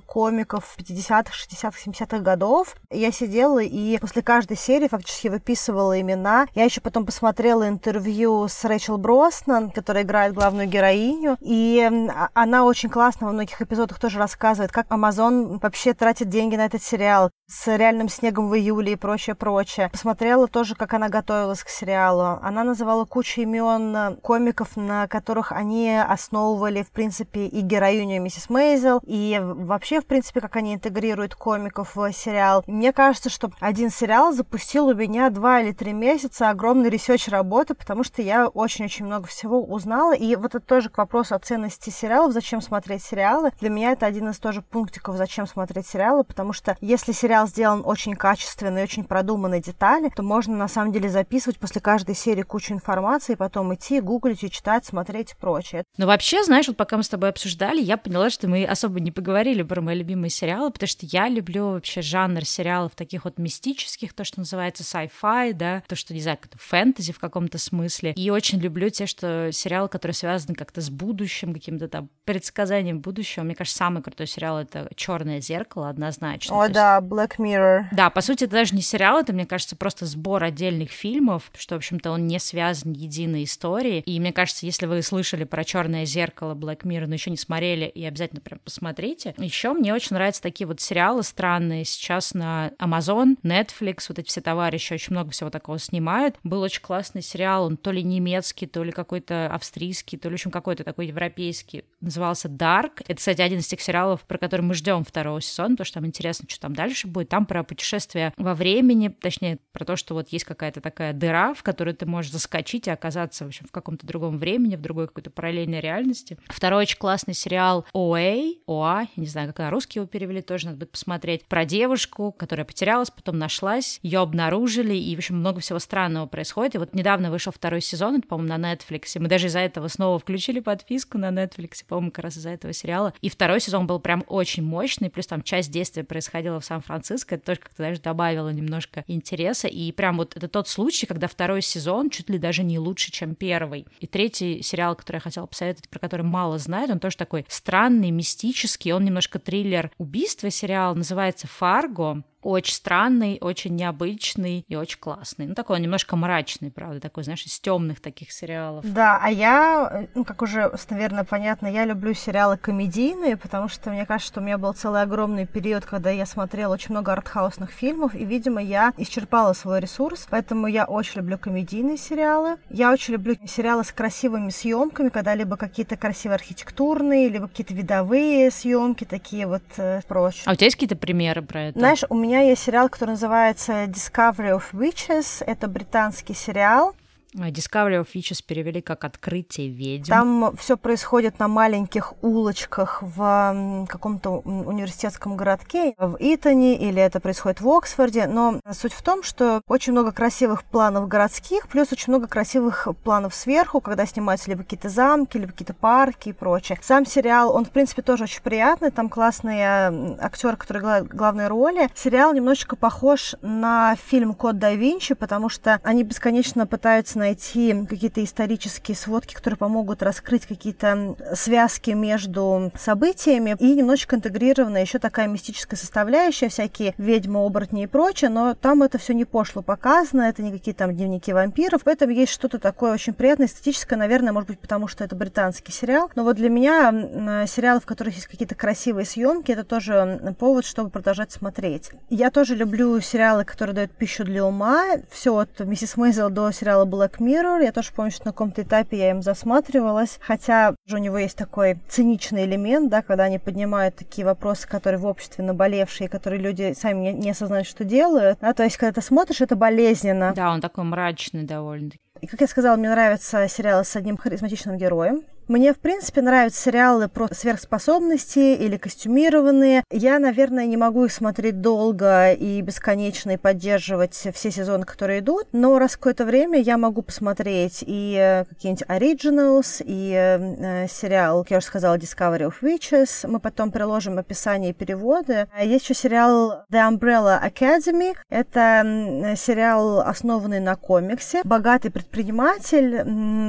комиков 50-х, 60-х, 70-х годов. Я сидела и после каждой серии фактически выписывала имена. Я еще потом посмотрела интервью с Рэйчел Броснан, которая играет главную героиню, и а, она очень классно во многих эпизодах тоже рассказывает, как Amazon вообще тратит деньги на этот сериал с реальным снегом в июле и прочее, прочее. Посмотрела смотрела тоже, как она готовилась к сериалу. Она называла кучу имен э, комиков, на которых они основывали, в принципе, и героиню миссис Мейзел, и вообще, в принципе, как они интегрируют комиков в сериал. Мне кажется, что один сериал запустил у меня два или три месяца огромный research работы, потому что я очень-очень много всего узнала. И вот это тоже к вопросу о ценности сериалов, зачем смотреть сериалы. Для меня это один из тоже пунктиков, зачем смотреть сериалы, потому что если сериал сделан очень качественно и очень продуманно, детально, обсуждали, то можно на самом деле записывать после каждой серии кучу информации, потом идти, гуглить и читать, смотреть и прочее. Но вообще, знаешь, вот пока мы с тобой обсуждали, я поняла, что мы особо не поговорили про мои любимые сериалы, потому что я люблю вообще жанр сериалов таких вот мистических, то, что называется sci-fi, да, то, что, не знаю, как фэнтези в каком-то смысле. И очень люблю те, что сериалы, которые связаны как-то с будущим, каким-то там предсказанием будущего. Мне кажется, самый крутой сериал — это «Черное зеркало», однозначно. О, да, Black Mirror. Да, по сути, это даже не сериал, это, мне кажется, просто сбор отдельных фильмов, что, в общем-то, он не связан единой историей. И мне кажется, если вы слышали про черное зеркало Black Mirror, но еще не смотрели, и обязательно прям посмотрите. Еще мне очень нравятся такие вот сериалы странные. Сейчас на Amazon, Netflix, вот эти все товарищи очень много всего такого снимают. Был очень классный сериал, он то ли немецкий, то ли какой-то австрийский, то ли, в общем, какой-то такой европейский. Назывался Dark. Это, кстати, один из тех сериалов, про который мы ждем второго сезона, потому что там интересно, что там дальше будет. Там про путешествие во времени, точнее, про то, что вот есть какая-то такая дыра, в которую ты можешь заскочить и оказаться, в общем, в каком-то другом времени, в другой какой-то параллельной реальности. Второй очень классный сериал OA, OA, я не знаю, как на русский его перевели, тоже надо будет посмотреть, про девушку, которая потерялась, потом нашлась, ее обнаружили, и, в общем, много всего странного происходит. И вот недавно вышел второй сезон, это, по-моему, на Netflix, и мы даже из-за этого снова включили подписку на Netflix, по-моему, как раз из-за этого сериала. И второй сезон был прям очень мощный, плюс там часть действия происходила в Сан-Франциско, это тоже как-то, знаешь, добавило немножко интереса, и прям вот это тот случай, когда второй сезон чуть ли даже не лучше, чем первый. И третий сериал, который я хотела посоветовать, про который мало знают, он тоже такой странный, мистический, он немножко триллер убийства сериал, называется «Фарго», очень странный, очень необычный и очень классный. Ну, такой немножко мрачный, правда, такой, знаешь, из темных таких сериалов. Да, а я, ну, как уже, наверное, понятно, я люблю сериалы комедийные, потому что мне кажется, что у меня был целый огромный период, когда я смотрела очень много артхаусных фильмов, и, видимо, я исчерпала свой ресурс, поэтому я очень люблю комедийные сериалы. Я очень люблю сериалы с красивыми съемками, когда либо какие-то красивые архитектурные, либо какие-то видовые съемки, такие вот э, прочие. А у тебя есть какие-то примеры про это? Знаешь, у меня меня есть сериал, который называется Discovery of Witches. Это британский сериал. Discovery of Witches перевели как «Открытие ведьм». Там все происходит на маленьких улочках в каком-то университетском городке, в Итоне, или это происходит в Оксфорде, но суть в том, что очень много красивых планов городских, плюс очень много красивых планов сверху, когда снимаются либо какие-то замки, либо какие-то парки и прочее. Сам сериал, он, в принципе, тоже очень приятный, там классные актеры, которые играют главные роли. Сериал немножечко похож на фильм «Код да Винчи», потому что они бесконечно пытаются найти какие-то исторические сводки, которые помогут раскрыть какие-то связки между событиями, и немножечко интегрирована еще такая мистическая составляющая, всякие ведьмы, оборотни и прочее, но там это все не пошло показано, это не какие-то там дневники вампиров, поэтому есть что-то такое очень приятное, эстетическое, наверное, может быть, потому что это британский сериал, но вот для меня сериалы, в которых есть какие-то красивые съемки, это тоже повод, чтобы продолжать смотреть. Я тоже люблю сериалы, которые дают пищу для ума, все от миссис Мейзел до сериала была Black Mirror. Я тоже помню, что на каком-то этапе я им засматривалась, хотя у него есть такой циничный элемент, да, когда они поднимают такие вопросы, которые в обществе наболевшие, которые люди сами не, не осознают, что делают. Да, то есть, когда ты смотришь, это болезненно. Да, он такой мрачный довольно-таки. И, как я сказала, мне нравятся сериалы с одним харизматичным героем. Мне, в принципе, нравятся сериалы про сверхспособности или костюмированные. Я, наверное, не могу их смотреть долго и бесконечно и поддерживать все сезоны, которые идут, но раз какое-то время я могу посмотреть и э, какие-нибудь Originals, и э, сериал, как я уже сказала, Discovery of Witches. Мы потом приложим описание и переводы. Есть еще сериал The Umbrella Academy. Это сериал, основанный на комиксе. Богатый предприниматель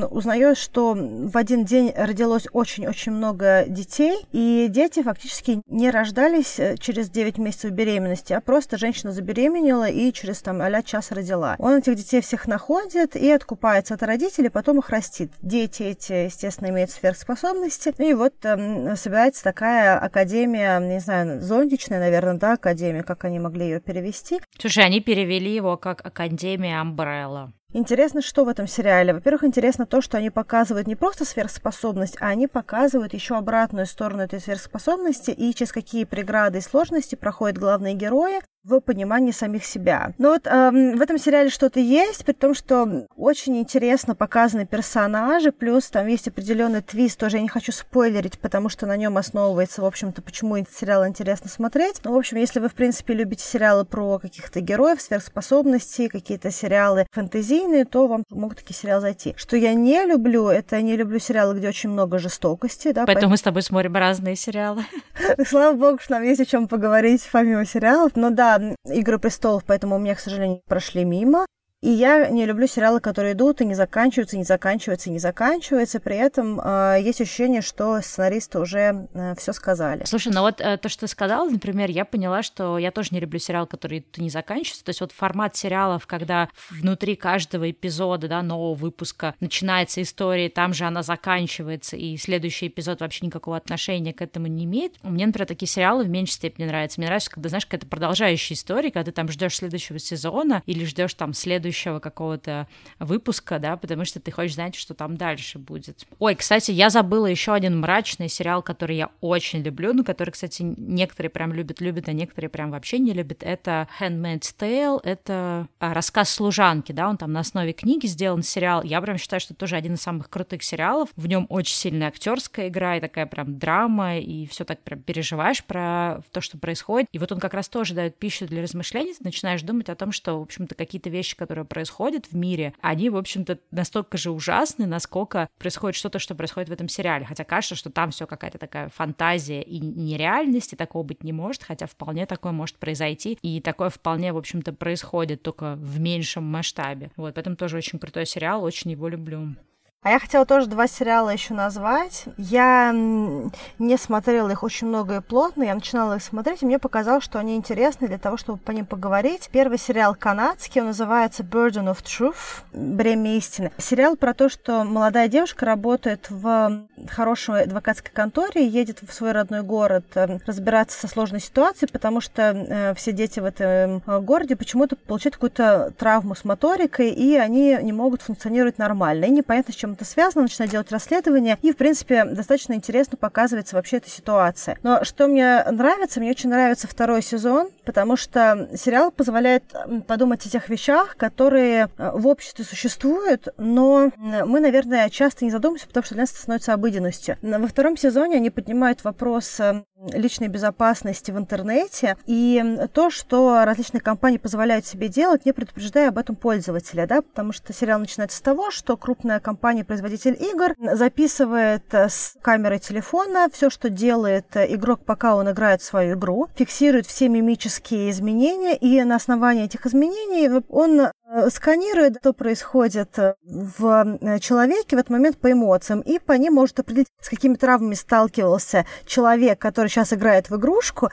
узнает, что в один день родилось очень-очень много детей, и дети фактически не рождались э, через 9 месяцев беременности, а просто женщина забеременела и через там а час родила. Он этих детей всех находит и откупается от родителей, потом их растит. Дети эти, естественно, имеют сверхспособности, и вот э, собирается такая академия, не знаю, зонтичная, наверное, да, академия, как они могли ее перевести. Слушай, они перевели его как Академия Амбрелла. Интересно, что в этом сериале? Во-первых, интересно то, что они показывают не просто сверхспособность, а они показывают еще обратную сторону этой сверхспособности и через какие преграды и сложности проходят главные герои. В понимании самих себя. Но вот э, в этом сериале что-то есть, при том, что очень интересно показаны персонажи, плюс там есть определенный твист, тоже я не хочу спойлерить, потому что на нем основывается, в общем-то, почему этот сериал интересно смотреть. Ну, в общем, если вы, в принципе, любите сериалы про каких-то героев, сверхспособностей, какие-то сериалы фэнтезийные, то вам могут такие сериалы зайти. Что я не люблю, это не люблю сериалы, где очень много жестокости. Да, поэтому, поэтому мы с тобой смотрим разные сериалы. Слава богу, что нам есть о чем поговорить помимо сериалов. Но да, «Игры престолов», поэтому у меня, к сожалению, прошли мимо. И я не люблю сериалы, которые идут и не заканчиваются, не заканчиваются, не заканчиваются. При этом э, есть ощущение, что сценаристы уже э, все сказали. Слушай, ну вот э, то, что ты сказала, например, я поняла, что я тоже не люблю сериал, который не заканчивается. То есть вот формат сериалов, когда внутри каждого эпизода, да, нового выпуска начинается история, там же она заканчивается, и следующий эпизод вообще никакого отношения к этому не имеет. Мне, например, такие сериалы в меньшей степени нравятся. Мне нравится, когда, знаешь, какая-то продолжающая история, когда ты там ждешь следующего сезона или ждешь там следующего следующего какого-то выпуска, да, потому что ты хочешь знать, что там дальше будет. Ой, кстати, я забыла еще один мрачный сериал, который я очень люблю, ну, который, кстати, некоторые прям любят, любят, а некоторые прям вообще не любят. Это Handmaid's Tale, это а, рассказ служанки, да, он там на основе книги сделан сериал. Я прям считаю, что это тоже один из самых крутых сериалов. В нем очень сильная актерская игра и такая прям драма, и все так прям переживаешь про то, что происходит. И вот он как раз тоже дает пищу для размышлений, ты начинаешь думать о том, что, в общем-то, какие-то вещи, которые которые происходят в мире, они, в общем-то, настолько же ужасны, насколько происходит что-то, что происходит в этом сериале. Хотя кажется, что там все какая-то такая фантазия и нереальность, и такого быть не может, хотя вполне такое может произойти, и такое вполне, в общем-то, происходит только в меньшем масштабе. Вот, поэтому тоже очень крутой сериал, очень его люблю. А я хотела тоже два сериала еще назвать. Я не смотрела их очень много и плотно. Я начинала их смотреть, и мне показалось, что они интересны для того, чтобы по ним поговорить. Первый сериал канадский, он называется Burden of Truth, Бремя истины. Сериал про то, что молодая девушка работает в хорошей адвокатской конторе, едет в свой родной город э, разбираться со сложной ситуацией, потому что э, все дети в этом городе почему-то получают какую-то травму с моторикой, и они не могут функционировать нормально. И непонятно, с чем чем это связано, начинает делать расследование, и, в принципе, достаточно интересно показывается вообще эта ситуация. Но что мне нравится, мне очень нравится второй сезон, потому что сериал позволяет подумать о тех вещах, которые э, в обществе существуют, но мы, наверное, часто не задумываемся, потому что для нас это становится обыденностью. Во втором сезоне они поднимают вопрос э, личной безопасности в интернете. И то, что различные компании позволяют себе делать, не предупреждая об этом пользователя, да, потому что сериал начинается с того, что крупная компания-производитель игр записывает с камеры телефона все, что делает игрок, пока он играет свою игру, фиксирует все мимические изменения, и на основании этих изменений он Э, сканирует, что происходит э, в э, человеке в этот момент по эмоциям, и по ним может определить, с какими травмами сталкивался человек, который сейчас играет в игрушку,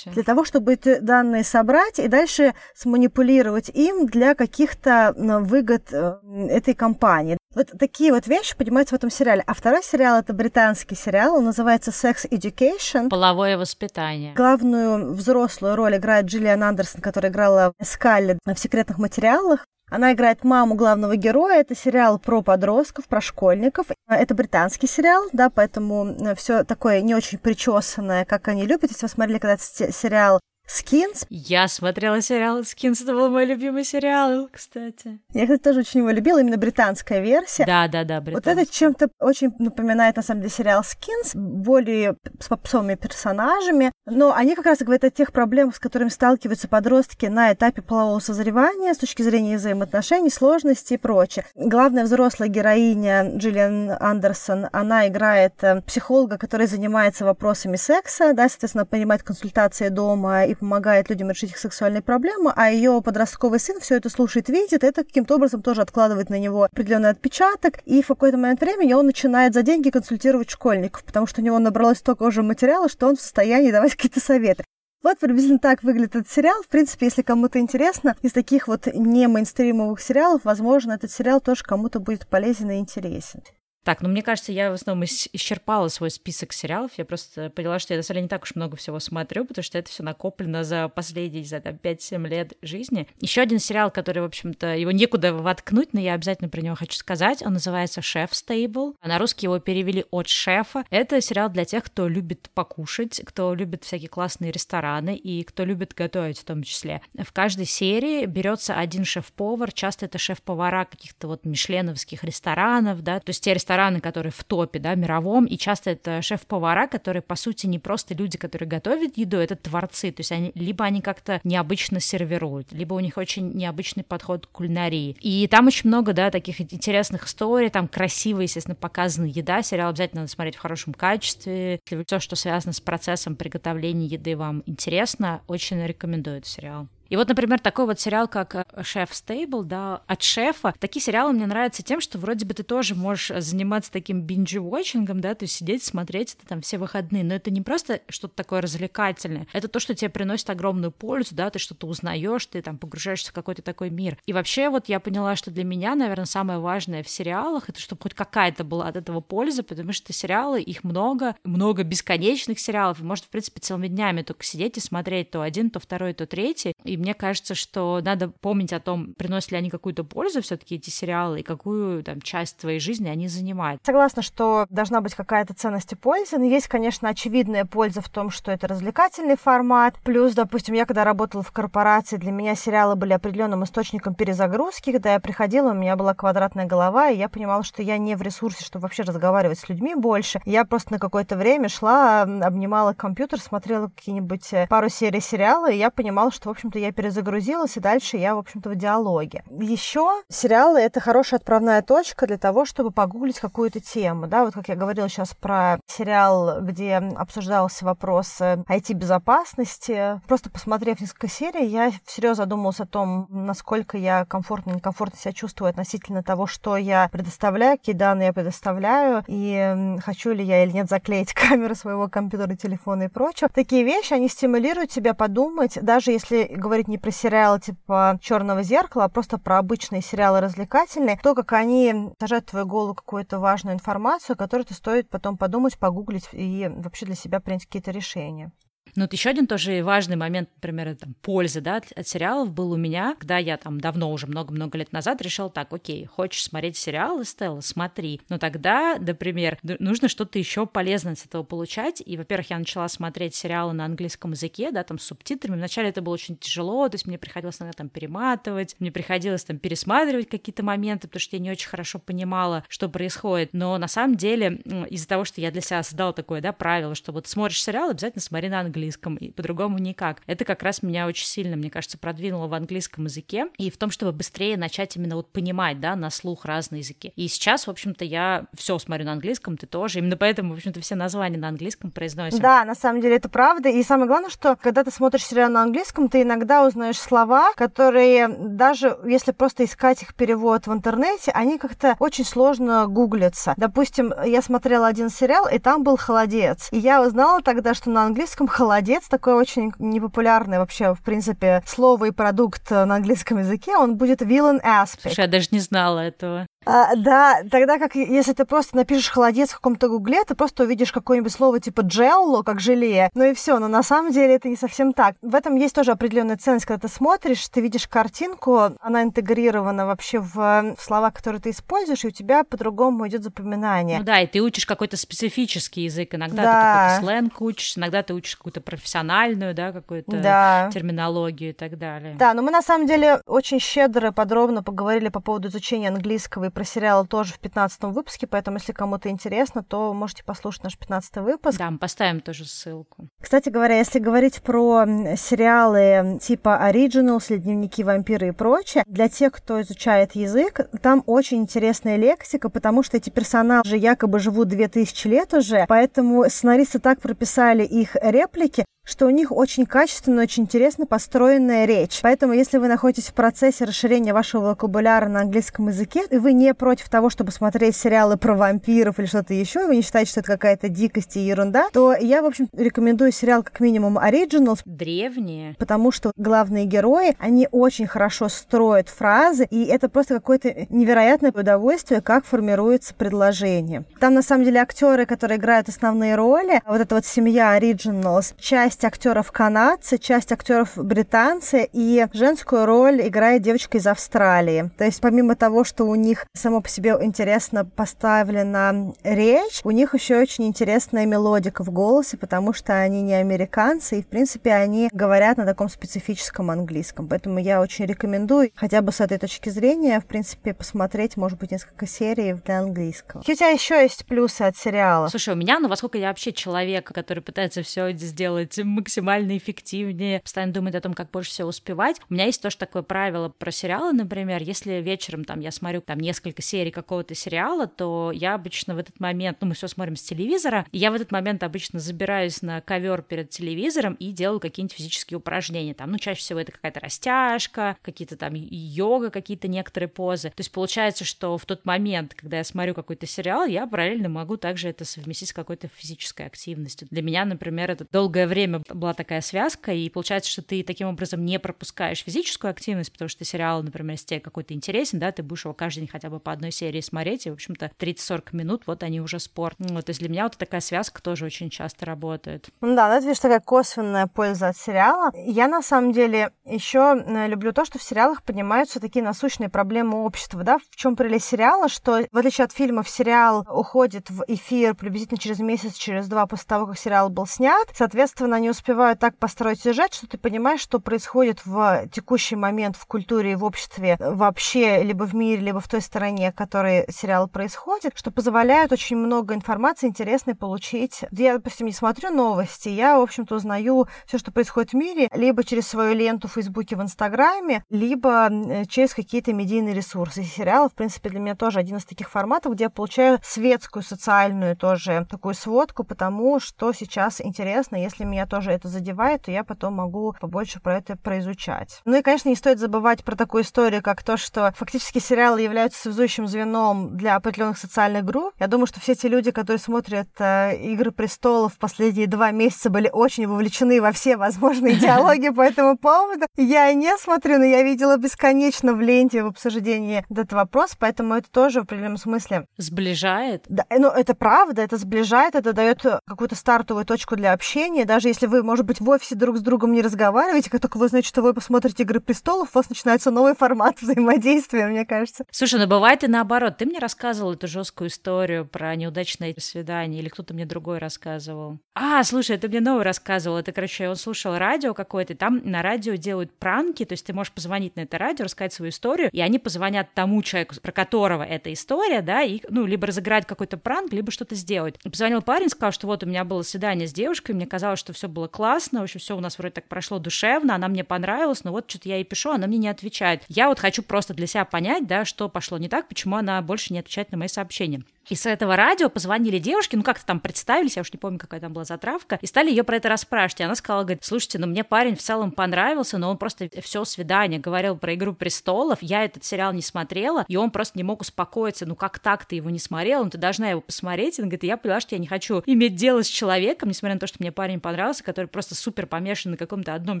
для того, чтобы эти данные собрать и дальше сманипулировать им для каких-то выгод этой компании. Вот такие вот вещи поднимаются в этом сериале. А второй сериал — это британский сериал, он называется Sex Education. Половое воспитание. Главную взрослую роль играет Джиллиан Андерсон, которая играла Скалли в «Секретных материалах». Она играет маму главного героя. Это сериал про подростков, про школьников. Это британский сериал, да, поэтому все такое не очень причесанное, как они любят. Если вы смотрели когда-то сериал Skins. Я смотрела сериал Skins, это был мой любимый сериал, кстати. Я, кстати, тоже очень его любила, именно британская версия. Да, да, да, британская. Вот это чем-то очень напоминает, на самом деле, сериал Skins, более с попсовыми персонажами, но они как раз говорят о тех проблемах, с которыми сталкиваются подростки на этапе полового созревания с точки зрения взаимоотношений, сложностей и прочее. Главная взрослая героиня Джиллиан Андерсон, она играет э, психолога, который занимается вопросами секса, да, соответственно, понимает консультации дома и помогает людям решить их сексуальные проблемы, а ее подростковый сын все это слушает, видит, это каким-то образом тоже откладывает на него определенный отпечаток, и в какой-то момент времени он начинает за деньги консультировать школьников, потому что у него набралось столько уже материала, что он в состоянии давать какие-то советы. Вот приблизительно так выглядит этот сериал. В принципе, если кому-то интересно, из таких вот не мейнстримовых сериалов, возможно, этот сериал тоже кому-то будет полезен и интересен. Так, ну мне кажется, я в основном исчерпала свой список сериалов. Я просто поняла, что я на самом деле не так уж много всего смотрю, потому что это все накоплено за последние, за там, 5-7 лет жизни. Еще один сериал, который, в общем-то, его некуда воткнуть, но я обязательно про него хочу сказать. Он называется «Шеф Стейбл». На русский его перевели «От шефа». Это сериал для тех, кто любит покушать, кто любит всякие классные рестораны и кто любит готовить в том числе. В каждой серии берется один шеф-повар, часто это шеф-повара каких-то вот мишленовских ресторанов, да, то есть те рестораны, рестораны, которые в топе, да, мировом, и часто это шеф-повара, которые, по сути, не просто люди, которые готовят еду, это творцы, то есть они, либо они как-то необычно сервируют, либо у них очень необычный подход к кулинарии. И там очень много, да, таких интересных историй, там красиво, естественно, показана еда, сериал обязательно надо смотреть в хорошем качестве, если все, что связано с процессом приготовления еды вам интересно, очень рекомендую этот сериал. И вот, например, такой вот сериал, как э, «Шеф Стейбл», да, от шефа. Такие сериалы мне нравятся тем, что вроде бы ты тоже можешь заниматься таким бинджи-вотчингом, да, то есть сидеть, смотреть это там все выходные, но это не просто что-то такое развлекательное, это то, что тебе приносит огромную пользу, да, ты что-то узнаешь, ты там погружаешься в какой-то такой мир. И вообще вот я поняла, что для меня, наверное, самое важное в сериалах, это чтобы хоть какая-то была от этого польза, потому что сериалы, их много, много бесконечных сериалов, и можно, в принципе, целыми днями только сидеть и смотреть то один, то второй, то третий, и мне кажется, что надо помнить о том, приносят ли они какую-то пользу все-таки эти сериалы, и какую там часть твоей жизни они занимают. Согласна, что должна быть какая-то ценность и польза, но есть, конечно, очевидная польза в том, что это развлекательный формат. Плюс, допустим, я когда работала в корпорации, для меня сериалы были определенным источником перезагрузки. Когда я приходила, у меня была квадратная голова, и я понимала, что я не в ресурсе, чтобы вообще разговаривать с людьми больше. Я просто на какое-то время шла, обнимала компьютер, смотрела какие-нибудь э, пару серий сериала, и я понимала, что, в общем-то, я перезагрузилась, и дальше я, в общем-то, в диалоге. Еще сериалы — это хорошая отправная точка для того, чтобы погуглить какую-то тему, да, вот как я говорила сейчас про сериал, где обсуждался вопрос IT-безопасности. Просто посмотрев несколько серий, я всерьез задумалась о том, насколько я комфортно и некомфортно себя чувствую относительно того, что я предоставляю, какие данные я предоставляю, и хочу ли я или нет заклеить камеры своего компьютера, телефона и прочее. Такие вещи, они стимулируют тебя подумать, даже если говорить говорить не про сериалы типа Черного зеркала, а просто про обычные сериалы развлекательные, то, как они сажают в твою голову какую-то важную информацию, которую ты стоит потом подумать, погуглить и вообще для себя принять какие-то решения. Ну, вот еще один тоже важный момент, например, там, пользы, да, от, от сериалов был у меня, когда я там давно, уже много-много лет назад решил так, окей, хочешь смотреть сериалы, Стелла, смотри. Но тогда, например, нужно что-то еще полезное с этого получать. И, во-первых, я начала смотреть сериалы на английском языке, да, там с субтитрами. Вначале это было очень тяжело, то есть мне приходилось иногда там перематывать, мне приходилось там пересматривать какие-то моменты, потому что я не очень хорошо понимала, что происходит. Но на самом деле, из-за того, что я для себя создала такое, да, правило, что вот смотришь сериал, обязательно смотри на английском английском, и по-другому никак. Это как раз меня очень сильно, мне кажется, продвинуло в английском языке и в том, чтобы быстрее начать именно вот понимать, да, на слух разные языки. И сейчас, в общем-то, я все смотрю на английском, ты тоже. Именно поэтому, в общем-то, все названия на английском произносим. Да, на самом деле это правда. И самое главное, что когда ты смотришь сериал на английском, ты иногда узнаешь слова, которые даже если просто искать их перевод в интернете, они как-то очень сложно гуглятся. Допустим, я смотрела один сериал, и там был холодец. И я узнала тогда, что на английском холодец молодец, такое очень непопулярное вообще, в принципе, слово и продукт на английском языке, он будет villain aspect. Слушай, я даже не знала этого. А, да, тогда как если ты просто напишешь холодец в каком-то гугле, ты просто увидишь какое-нибудь слово типа джелло, как желе, ну и все. Но на самом деле это не совсем так. В этом есть тоже определенная ценность, когда ты смотришь, ты видишь картинку, она интегрирована вообще в, в слова, которые ты используешь, и у тебя по-другому идет запоминание. Ну да, и ты учишь какой-то специфический язык. Иногда да. ты какой-то сленг учишь, иногда ты учишь какую-то профессиональную, да, какую-то да. терминологию и так далее. Да, но мы на самом деле очень щедро и подробно поговорили по поводу изучения английского и про сериал тоже в 15 выпуске, поэтому если кому-то интересно, то можете послушать наш 15 выпуск. Да, мы поставим тоже ссылку. Кстати говоря, если говорить про сериалы типа Originals или Дневники вампира и прочее, для тех, кто изучает язык, там очень интересная лексика, потому что эти персонажи якобы живут 2000 лет уже, поэтому сценаристы так прописали их реплики, что у них очень качественно, очень интересно построенная речь. Поэтому, если вы находитесь в процессе расширения вашего вокабуляра на английском языке, и вы не против того, чтобы смотреть сериалы про вампиров или что-то еще, и вы не считаете, что это какая-то дикость и ерунда, то я, в общем, рекомендую сериал как минимум Originals. Древние. Потому что главные герои, они очень хорошо строят фразы, и это просто какое-то невероятное удовольствие, как формируется предложение. Там, на самом деле, актеры, которые играют основные роли, вот эта вот семья Originals, часть актеров канадцы, часть актеров британцы, и женскую роль играет девочка из Австралии. То есть, помимо того, что у них само по себе интересно поставлена речь, у них еще очень интересная мелодика в голосе, потому что они не американцы, и, в принципе, они говорят на таком специфическом английском. Поэтому я очень рекомендую хотя бы с этой точки зрения, в принципе, посмотреть, может быть, несколько серий для английского. Какие у тебя еще есть плюсы от сериала? Слушай, у меня, ну, поскольку я вообще человек, который пытается все сделать максимально эффективнее, постоянно думает о том, как больше всего успевать, у меня есть тоже такое правило про сериалы, например, если вечером там я смотрю там несколько серий какого-то сериала, то я обычно в этот момент, ну, мы все смотрим с телевизора, и я в этот момент обычно забираюсь на ковер перед телевизором и делаю какие-нибудь физические упражнения. Там, ну, чаще всего это какая-то растяжка, какие-то там йога, какие-то некоторые позы. То есть получается, что в тот момент, когда я смотрю какой-то сериал, я параллельно могу также это совместить с какой-то физической активностью. Для меня, например, это долгое время была такая связка, и получается, что ты таким образом не пропускаешь физическую активность, потому что сериал, например, если тебе какой-то интересен, да, ты будешь его каждый день хотя бы по одной серии смотреть, и, в общем-то, 30-40 минут, вот они уже спорт. Ну, то есть для меня вот такая связка тоже очень часто работает. Ну да, ну это, видишь, такая косвенная польза от сериала. Я, на самом деле, еще э, люблю то, что в сериалах поднимаются такие насущные проблемы общества, да, в чем прелесть сериала, что, в отличие от фильмов, сериал уходит в эфир приблизительно через месяц, через два после того, как сериал был снят. Соответственно, они успевают так построить сюжет, что ты понимаешь, что происходит в текущий момент в культуре и в обществе вообще, либо в мире, либо в той стороне, в которой сериал происходит, что позволяет очень много информации интересной получить. Я, допустим, не смотрю новости, я, в общем-то, узнаю все, что происходит в мире, либо через свою ленту в Фейсбуке, в Инстаграме, либо через какие-то медийные ресурсы. Сериал, в принципе, для меня тоже один из таких форматов, где я получаю светскую, социальную тоже такую сводку, потому что сейчас интересно, если меня тоже это задевает, то я потом могу побольше про это произучать. Ну и, конечно, не стоит забывать про такую историю, как то, что фактически сериалы являются связующим звеном для определенных социальных групп. Я думаю, что все те люди, которые смотрят э, «Игры престолов» последние два месяца, были очень вовлечены во все возможные диалоги по этому поводу. Я не смотрю, но я видела бесконечно в ленте в обсуждении этот вопрос, поэтому это тоже в определенном смысле... Сближает? Да, ну это правда, это сближает, это дает какую-то стартовую точку для общения. Даже если вы, может быть, в офисе друг с другом не разговариваете, как только вы знаете, что вы посмотрите «Игры престолов», у вас начинается новый формат взаимодействия, мне кажется. Слушай, ну бывает и наоборот. Ты мне рассказывал эту жесткую историю про неудачное свидание, или кто-то мне другой рассказывал? А, слушай, ты мне новый рассказывал. Это, короче, он слушал радио какое-то, там на радио делают пранки, то есть ты можешь позвонить на это радио, рассказать свою историю, и они позвонят тому человеку, про которого эта история, да, и, ну, либо разыграть какой-то пранк, либо что-то сделать. И позвонил парень, сказал, что вот у меня было свидание с девушкой, мне казалось, что все было классно, в общем, все у нас вроде так прошло душевно, она мне понравилась, но вот что-то я ей пишу, она мне не отвечает. Я вот хочу просто для себя понять, да, что пошло не так, почему она больше не отвечает на мои сообщения. И с этого радио позвонили девушке, ну как-то там представились, я уж не помню, какая там была затравка, и стали ее про это расспрашивать. И она сказала, говорит, слушайте, ну мне парень в целом понравился, но он просто все свидание говорил про «Игру престолов», я этот сериал не смотрела, и он просто не мог успокоиться, ну как так ты его не смотрела, ну ты должна его посмотреть. И он говорит, я поняла, что я не хочу иметь дело с человеком, несмотря на то, что мне парень понравился, который просто супер помешан на каком-то одном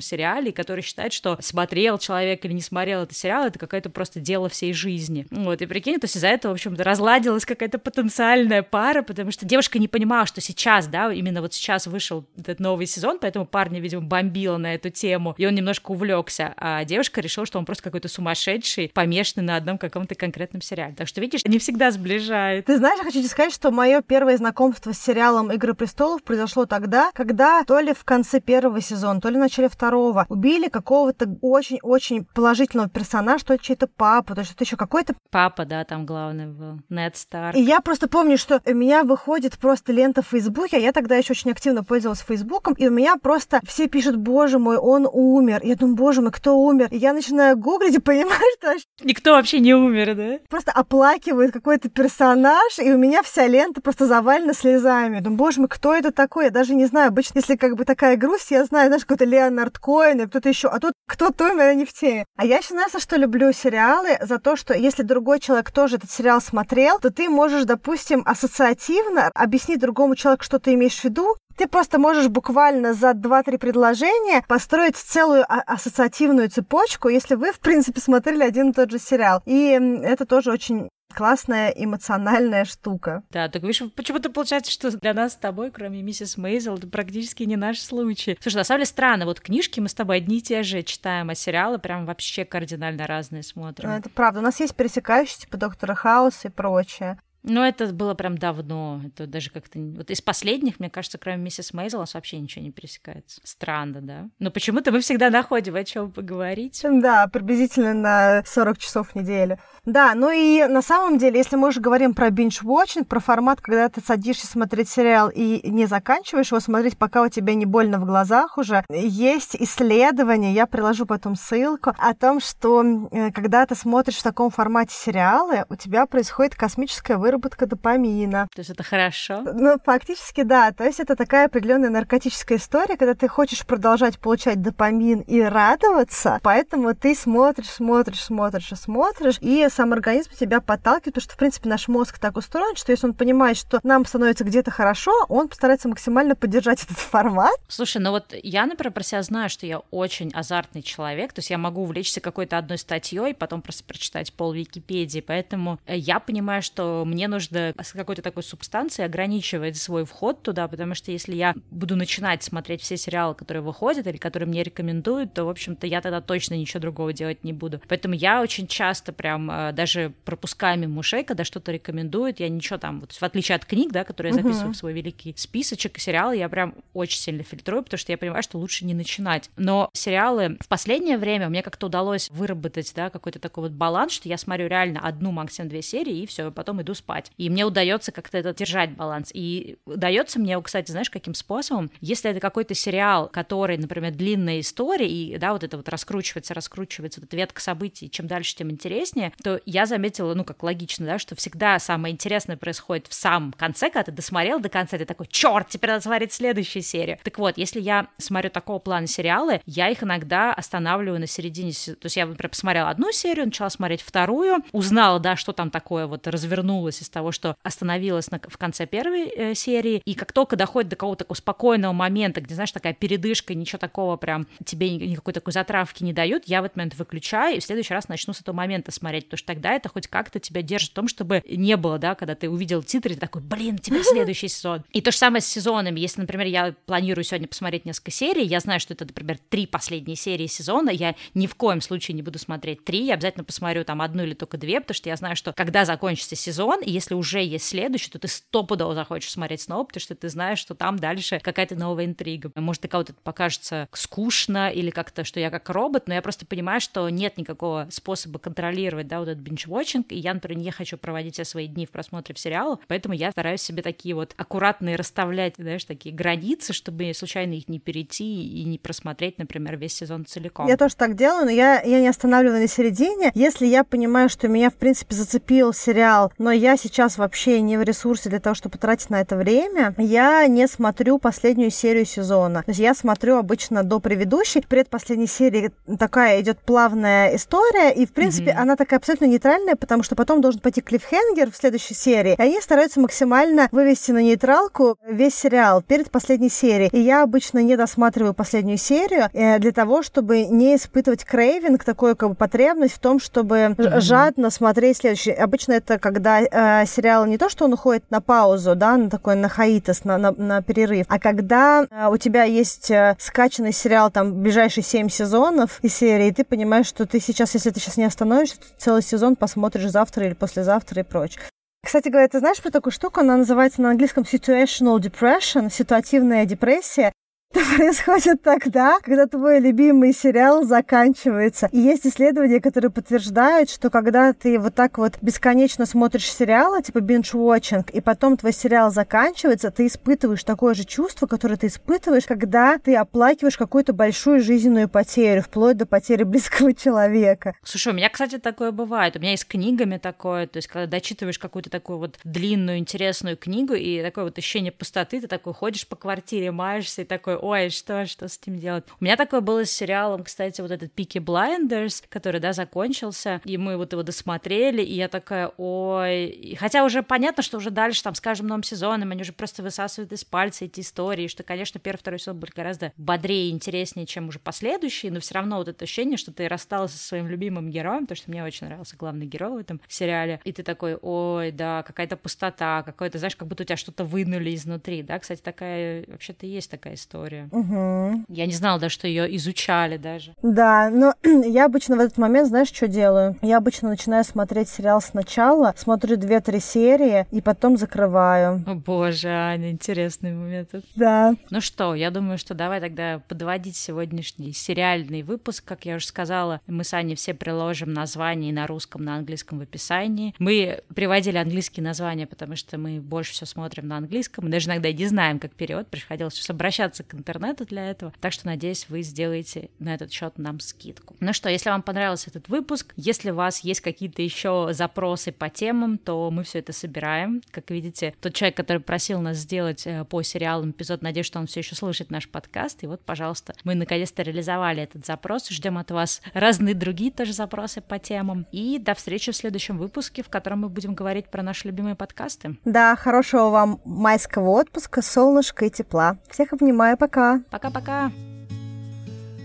сериале, и который считает, что смотрел человек или не смотрел этот сериал, это какое-то просто дело всей жизни. Вот, и прикинь, то есть из-за этого, в общем-то, разладилась какая-то потенциальная пара, потому что девушка не понимала, что сейчас, да, именно вот сейчас вышел этот новый сезон, поэтому парня, видимо, бомбило на эту тему, и он немножко увлекся, а девушка решила, что он просто какой-то сумасшедший, помешанный на одном каком-то конкретном сериале. Так что, видишь, не всегда сближает. Ты знаешь, я хочу тебе сказать, что мое первое знакомство с сериалом «Игры престолов» произошло тогда, когда то ли в конце первого сезона, то ли в начале второго убили какого-то очень-очень положительного персонажа, то ли чей-то папа, то есть что-то еще какой-то... Папа, да, там главный был, Нед Старк. И я просто помню, что у меня выходит просто лента в Фейсбуке, а я тогда еще очень активно пользовалась Фейсбуком, и у меня просто все пишут, боже мой, он умер. Я думаю, боже мой, кто умер? И я начинаю гуглить и понимаю, что... Никто вообще не умер, да? Просто оплакивает какой-то персонаж, и у меня вся лента просто завалена слезами. Я думаю, боже мой, кто это такой? Я даже не знаю. Обычно, если как бы такая грусть, я знаю, знаешь, какой-то Леонард Коэн или кто-то еще. А тут кто-то умер, а не в теме. А я еще, знаешь, что люблю сериалы? За то, что если другой человек тоже этот сериал смотрел, то ты можешь, допустим, ассоциативно объяснить другому человеку, что ты имеешь в виду, ты просто можешь буквально за 2-3 предложения построить целую а- ассоциативную цепочку, если вы, в принципе, смотрели один и тот же сериал. И это тоже очень классная эмоциональная штука. Да, так видишь, почему-то получается, что для нас с тобой, кроме миссис Мейзел, это практически не наш случай. Слушай, на самом деле странно, вот книжки мы с тобой одни и те же читаем, а сериалы прям вообще кардинально разные смотрим. Ну, это правда. У нас есть пересекающие, типа Доктора Хауса и прочее. Но это было прям давно. Это даже как-то... Вот из последних, мне кажется, кроме миссис Мейзел, вообще ничего не пересекается. Странно, да? Но почему-то мы всегда находим о чем поговорить. Да, приблизительно на 40 часов в неделю. Да, ну и на самом деле, если мы уже говорим про binge-watching, про формат, когда ты садишься смотреть сериал и не заканчиваешь его смотреть, пока у тебя не больно в глазах уже, есть исследование, я приложу потом ссылку, о том, что э, когда ты смотришь в таком формате сериалы, у тебя происходит космическая выработка допамина. То есть это хорошо? Ну, фактически, да. То есть это такая определенная наркотическая история, когда ты хочешь продолжать получать допамин и радоваться, поэтому ты смотришь, смотришь, смотришь и смотришь, и сам организм тебя подталкивает, потому что, в принципе, наш мозг так устроен, что если он понимает, что нам становится где-то хорошо, он постарается максимально поддержать этот формат. Слушай, ну вот я, например, про себя знаю, что я очень азартный человек, то есть я могу увлечься какой-то одной статьей, потом просто прочитать пол Википедии, поэтому я понимаю, что мне нужно с какой-то такой субстанцией ограничивать свой вход туда, потому что если я буду начинать смотреть все сериалы, которые выходят или которые мне рекомендуют, то, в общем-то, я тогда точно ничего другого делать не буду. Поэтому я очень часто прям э, даже пропускаю мимо ушей, когда что-то рекомендуют, я ничего там, вот в отличие от книг, да, которые я записываю uh-huh. в свой великий списочек, сериалы я прям очень сильно фильтрую, потому что я понимаю, что лучше не начинать. Но сериалы в последнее время мне как-то удалось выработать, да, какой-то такой вот баланс, что я смотрю реально одну, максимум две серии, и все, потом иду спать. И мне удается как-то это держать баланс. И удается мне, кстати, знаешь, каким способом? Если это какой-то сериал, который, например, длинная история, и, да, вот это вот раскручивается, раскручивается, вот эта ветка событий, чем дальше, тем интереснее, то я заметила, ну, как логично, да, что всегда самое интересное происходит в самом конце, когда ты досмотрел до конца, ты такой, черт, теперь надо смотреть следующую серию. Так вот, если я смотрю такого плана сериалы, я их иногда останавливаю на середине, то есть я, например, посмотрела одну серию, начала смотреть вторую, узнала, да, что там такое вот развернулось из того, что остановилась на, в конце первой э, серии, и как только доходит до какого-то такого спокойного момента, где, знаешь, такая передышка, ничего такого прям тебе никакой такой затравки не дают, я в этот момент выключаю, и в следующий раз начну с этого момента смотреть, потому что тогда это хоть как-то тебя держит в том, чтобы не было, да, когда ты увидел титры, ты такой, блин, теперь следующий сезон. И то же самое с сезонами. Если, например, я планирую сегодня посмотреть несколько серий, я знаю, что это, например, три последние серии сезона, я ни в коем случае не буду смотреть три, я обязательно посмотрю там одну или только две, потому что я знаю, что когда закончится сезон, и если уже есть следующий, то ты стопудово захочешь смотреть снова, потому что ты знаешь, что там дальше какая-то новая интрига. Может, для кого-то это покажется скучно или как-то, что я как робот, но я просто понимаю, что нет никакого способа контролировать, да, вот этот binge-watching, и я, например, не хочу проводить все свои дни в просмотре в сериалах, поэтому я стараюсь себе такие вот аккуратные расставлять, знаешь, такие границы, чтобы случайно их не перейти и не просмотреть, например, весь сезон целиком. Я тоже так делаю, но я, я не останавливаю на середине. Если я понимаю, что меня, в принципе, зацепил сериал, но я сейчас вообще не в ресурсе для того, чтобы потратить на это время, я не смотрю последнюю серию сезона. То есть я смотрю обычно до предыдущей. Предпоследней серии такая идет плавная история, и, в принципе, mm-hmm. она такая абсолютно нейтральная, потому что потом должен пойти клиффхенгер в следующей серии. И они стараются максимально вывести на нейтралку весь сериал перед последней серией. И я обычно не досматриваю последнюю серию э, для того, чтобы не испытывать крейвинг, такую как бы потребность в том, чтобы mm-hmm. жадно смотреть следующий. Обычно это когда э, сериал не то, что он уходит на паузу, да, на такой на хаитос, на, на, на перерыв, а когда э, у тебя есть э, скачанный сериал, там, ближайшие семь сезонов и серии, ты понимаешь, что ты сейчас, если ты сейчас не остановишься, целый сезон посмотришь завтра или послезавтра и прочее. Кстати говоря, ты знаешь про такую штуку? Она называется на английском situational depression, ситуативная депрессия. происходит тогда, когда твой любимый сериал заканчивается. И есть исследования, которые подтверждают, что когда ты вот так вот бесконечно смотришь сериалы, типа binge-watching, и потом твой сериал заканчивается, ты испытываешь такое же чувство, которое ты испытываешь, когда ты оплакиваешь какую-то большую жизненную потерю, вплоть до потери близкого человека. Слушай, у меня, кстати, такое бывает. У меня есть книгами такое, то есть когда дочитываешь какую-то такую вот длинную, интересную книгу, и такое вот ощущение пустоты, ты такой ходишь по квартире, маешься, и такой, ой, что, что с этим делать? У меня такое было с сериалом, кстати, вот этот Пики Blinders, который, да, закончился, и мы вот его досмотрели, и я такая, ой, и хотя уже понятно, что уже дальше, там, с каждым новым сезоном они уже просто высасывают из пальца эти истории, что, конечно, первый, второй сезон были гораздо бодрее и интереснее, чем уже последующие, но все равно вот это ощущение, что ты рассталась со своим любимым героем, потому что мне очень нравился главный герой в этом сериале, и ты такой, ой, да, какая-то пустота, какое-то, знаешь, как будто у тебя что-то вынули изнутри, да, кстати, такая, вообще-то есть такая история. Угу. Я не знала даже, что ее изучали даже. Да, но я обычно в этот момент, знаешь, что делаю? Я обычно начинаю смотреть сериал сначала, смотрю две-три серии и потом закрываю. О боже, Аня, интересный момент. Да. Ну что, я думаю, что давай тогда подводить сегодняшний сериальный выпуск. Как я уже сказала, мы с Аней все приложим названия на русском, на английском в описании. Мы приводили английские названия, потому что мы больше все смотрим на английском. Мы даже иногда не знаем, как перевод. Приходилось обращаться к интернету для этого. Так что, надеюсь, вы сделаете на этот счет нам скидку. Ну что, если вам понравился этот выпуск, если у вас есть какие-то еще запросы по темам, то мы все это собираем. Как видите, тот человек, который просил нас сделать э, по сериалам эпизод, надеюсь, что он все еще слышит наш подкаст. И вот, пожалуйста, мы наконец-то реализовали этот запрос. Ждем от вас разные другие тоже запросы по темам. И до встречи в следующем выпуске, в котором мы будем говорить про наши любимые подкасты. Да, хорошего вам майского отпуска, солнышка и тепла. Всех обнимаю, пока. Пока-пока.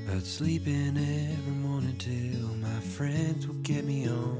But sleeping every morning till my friends will get me on my feet.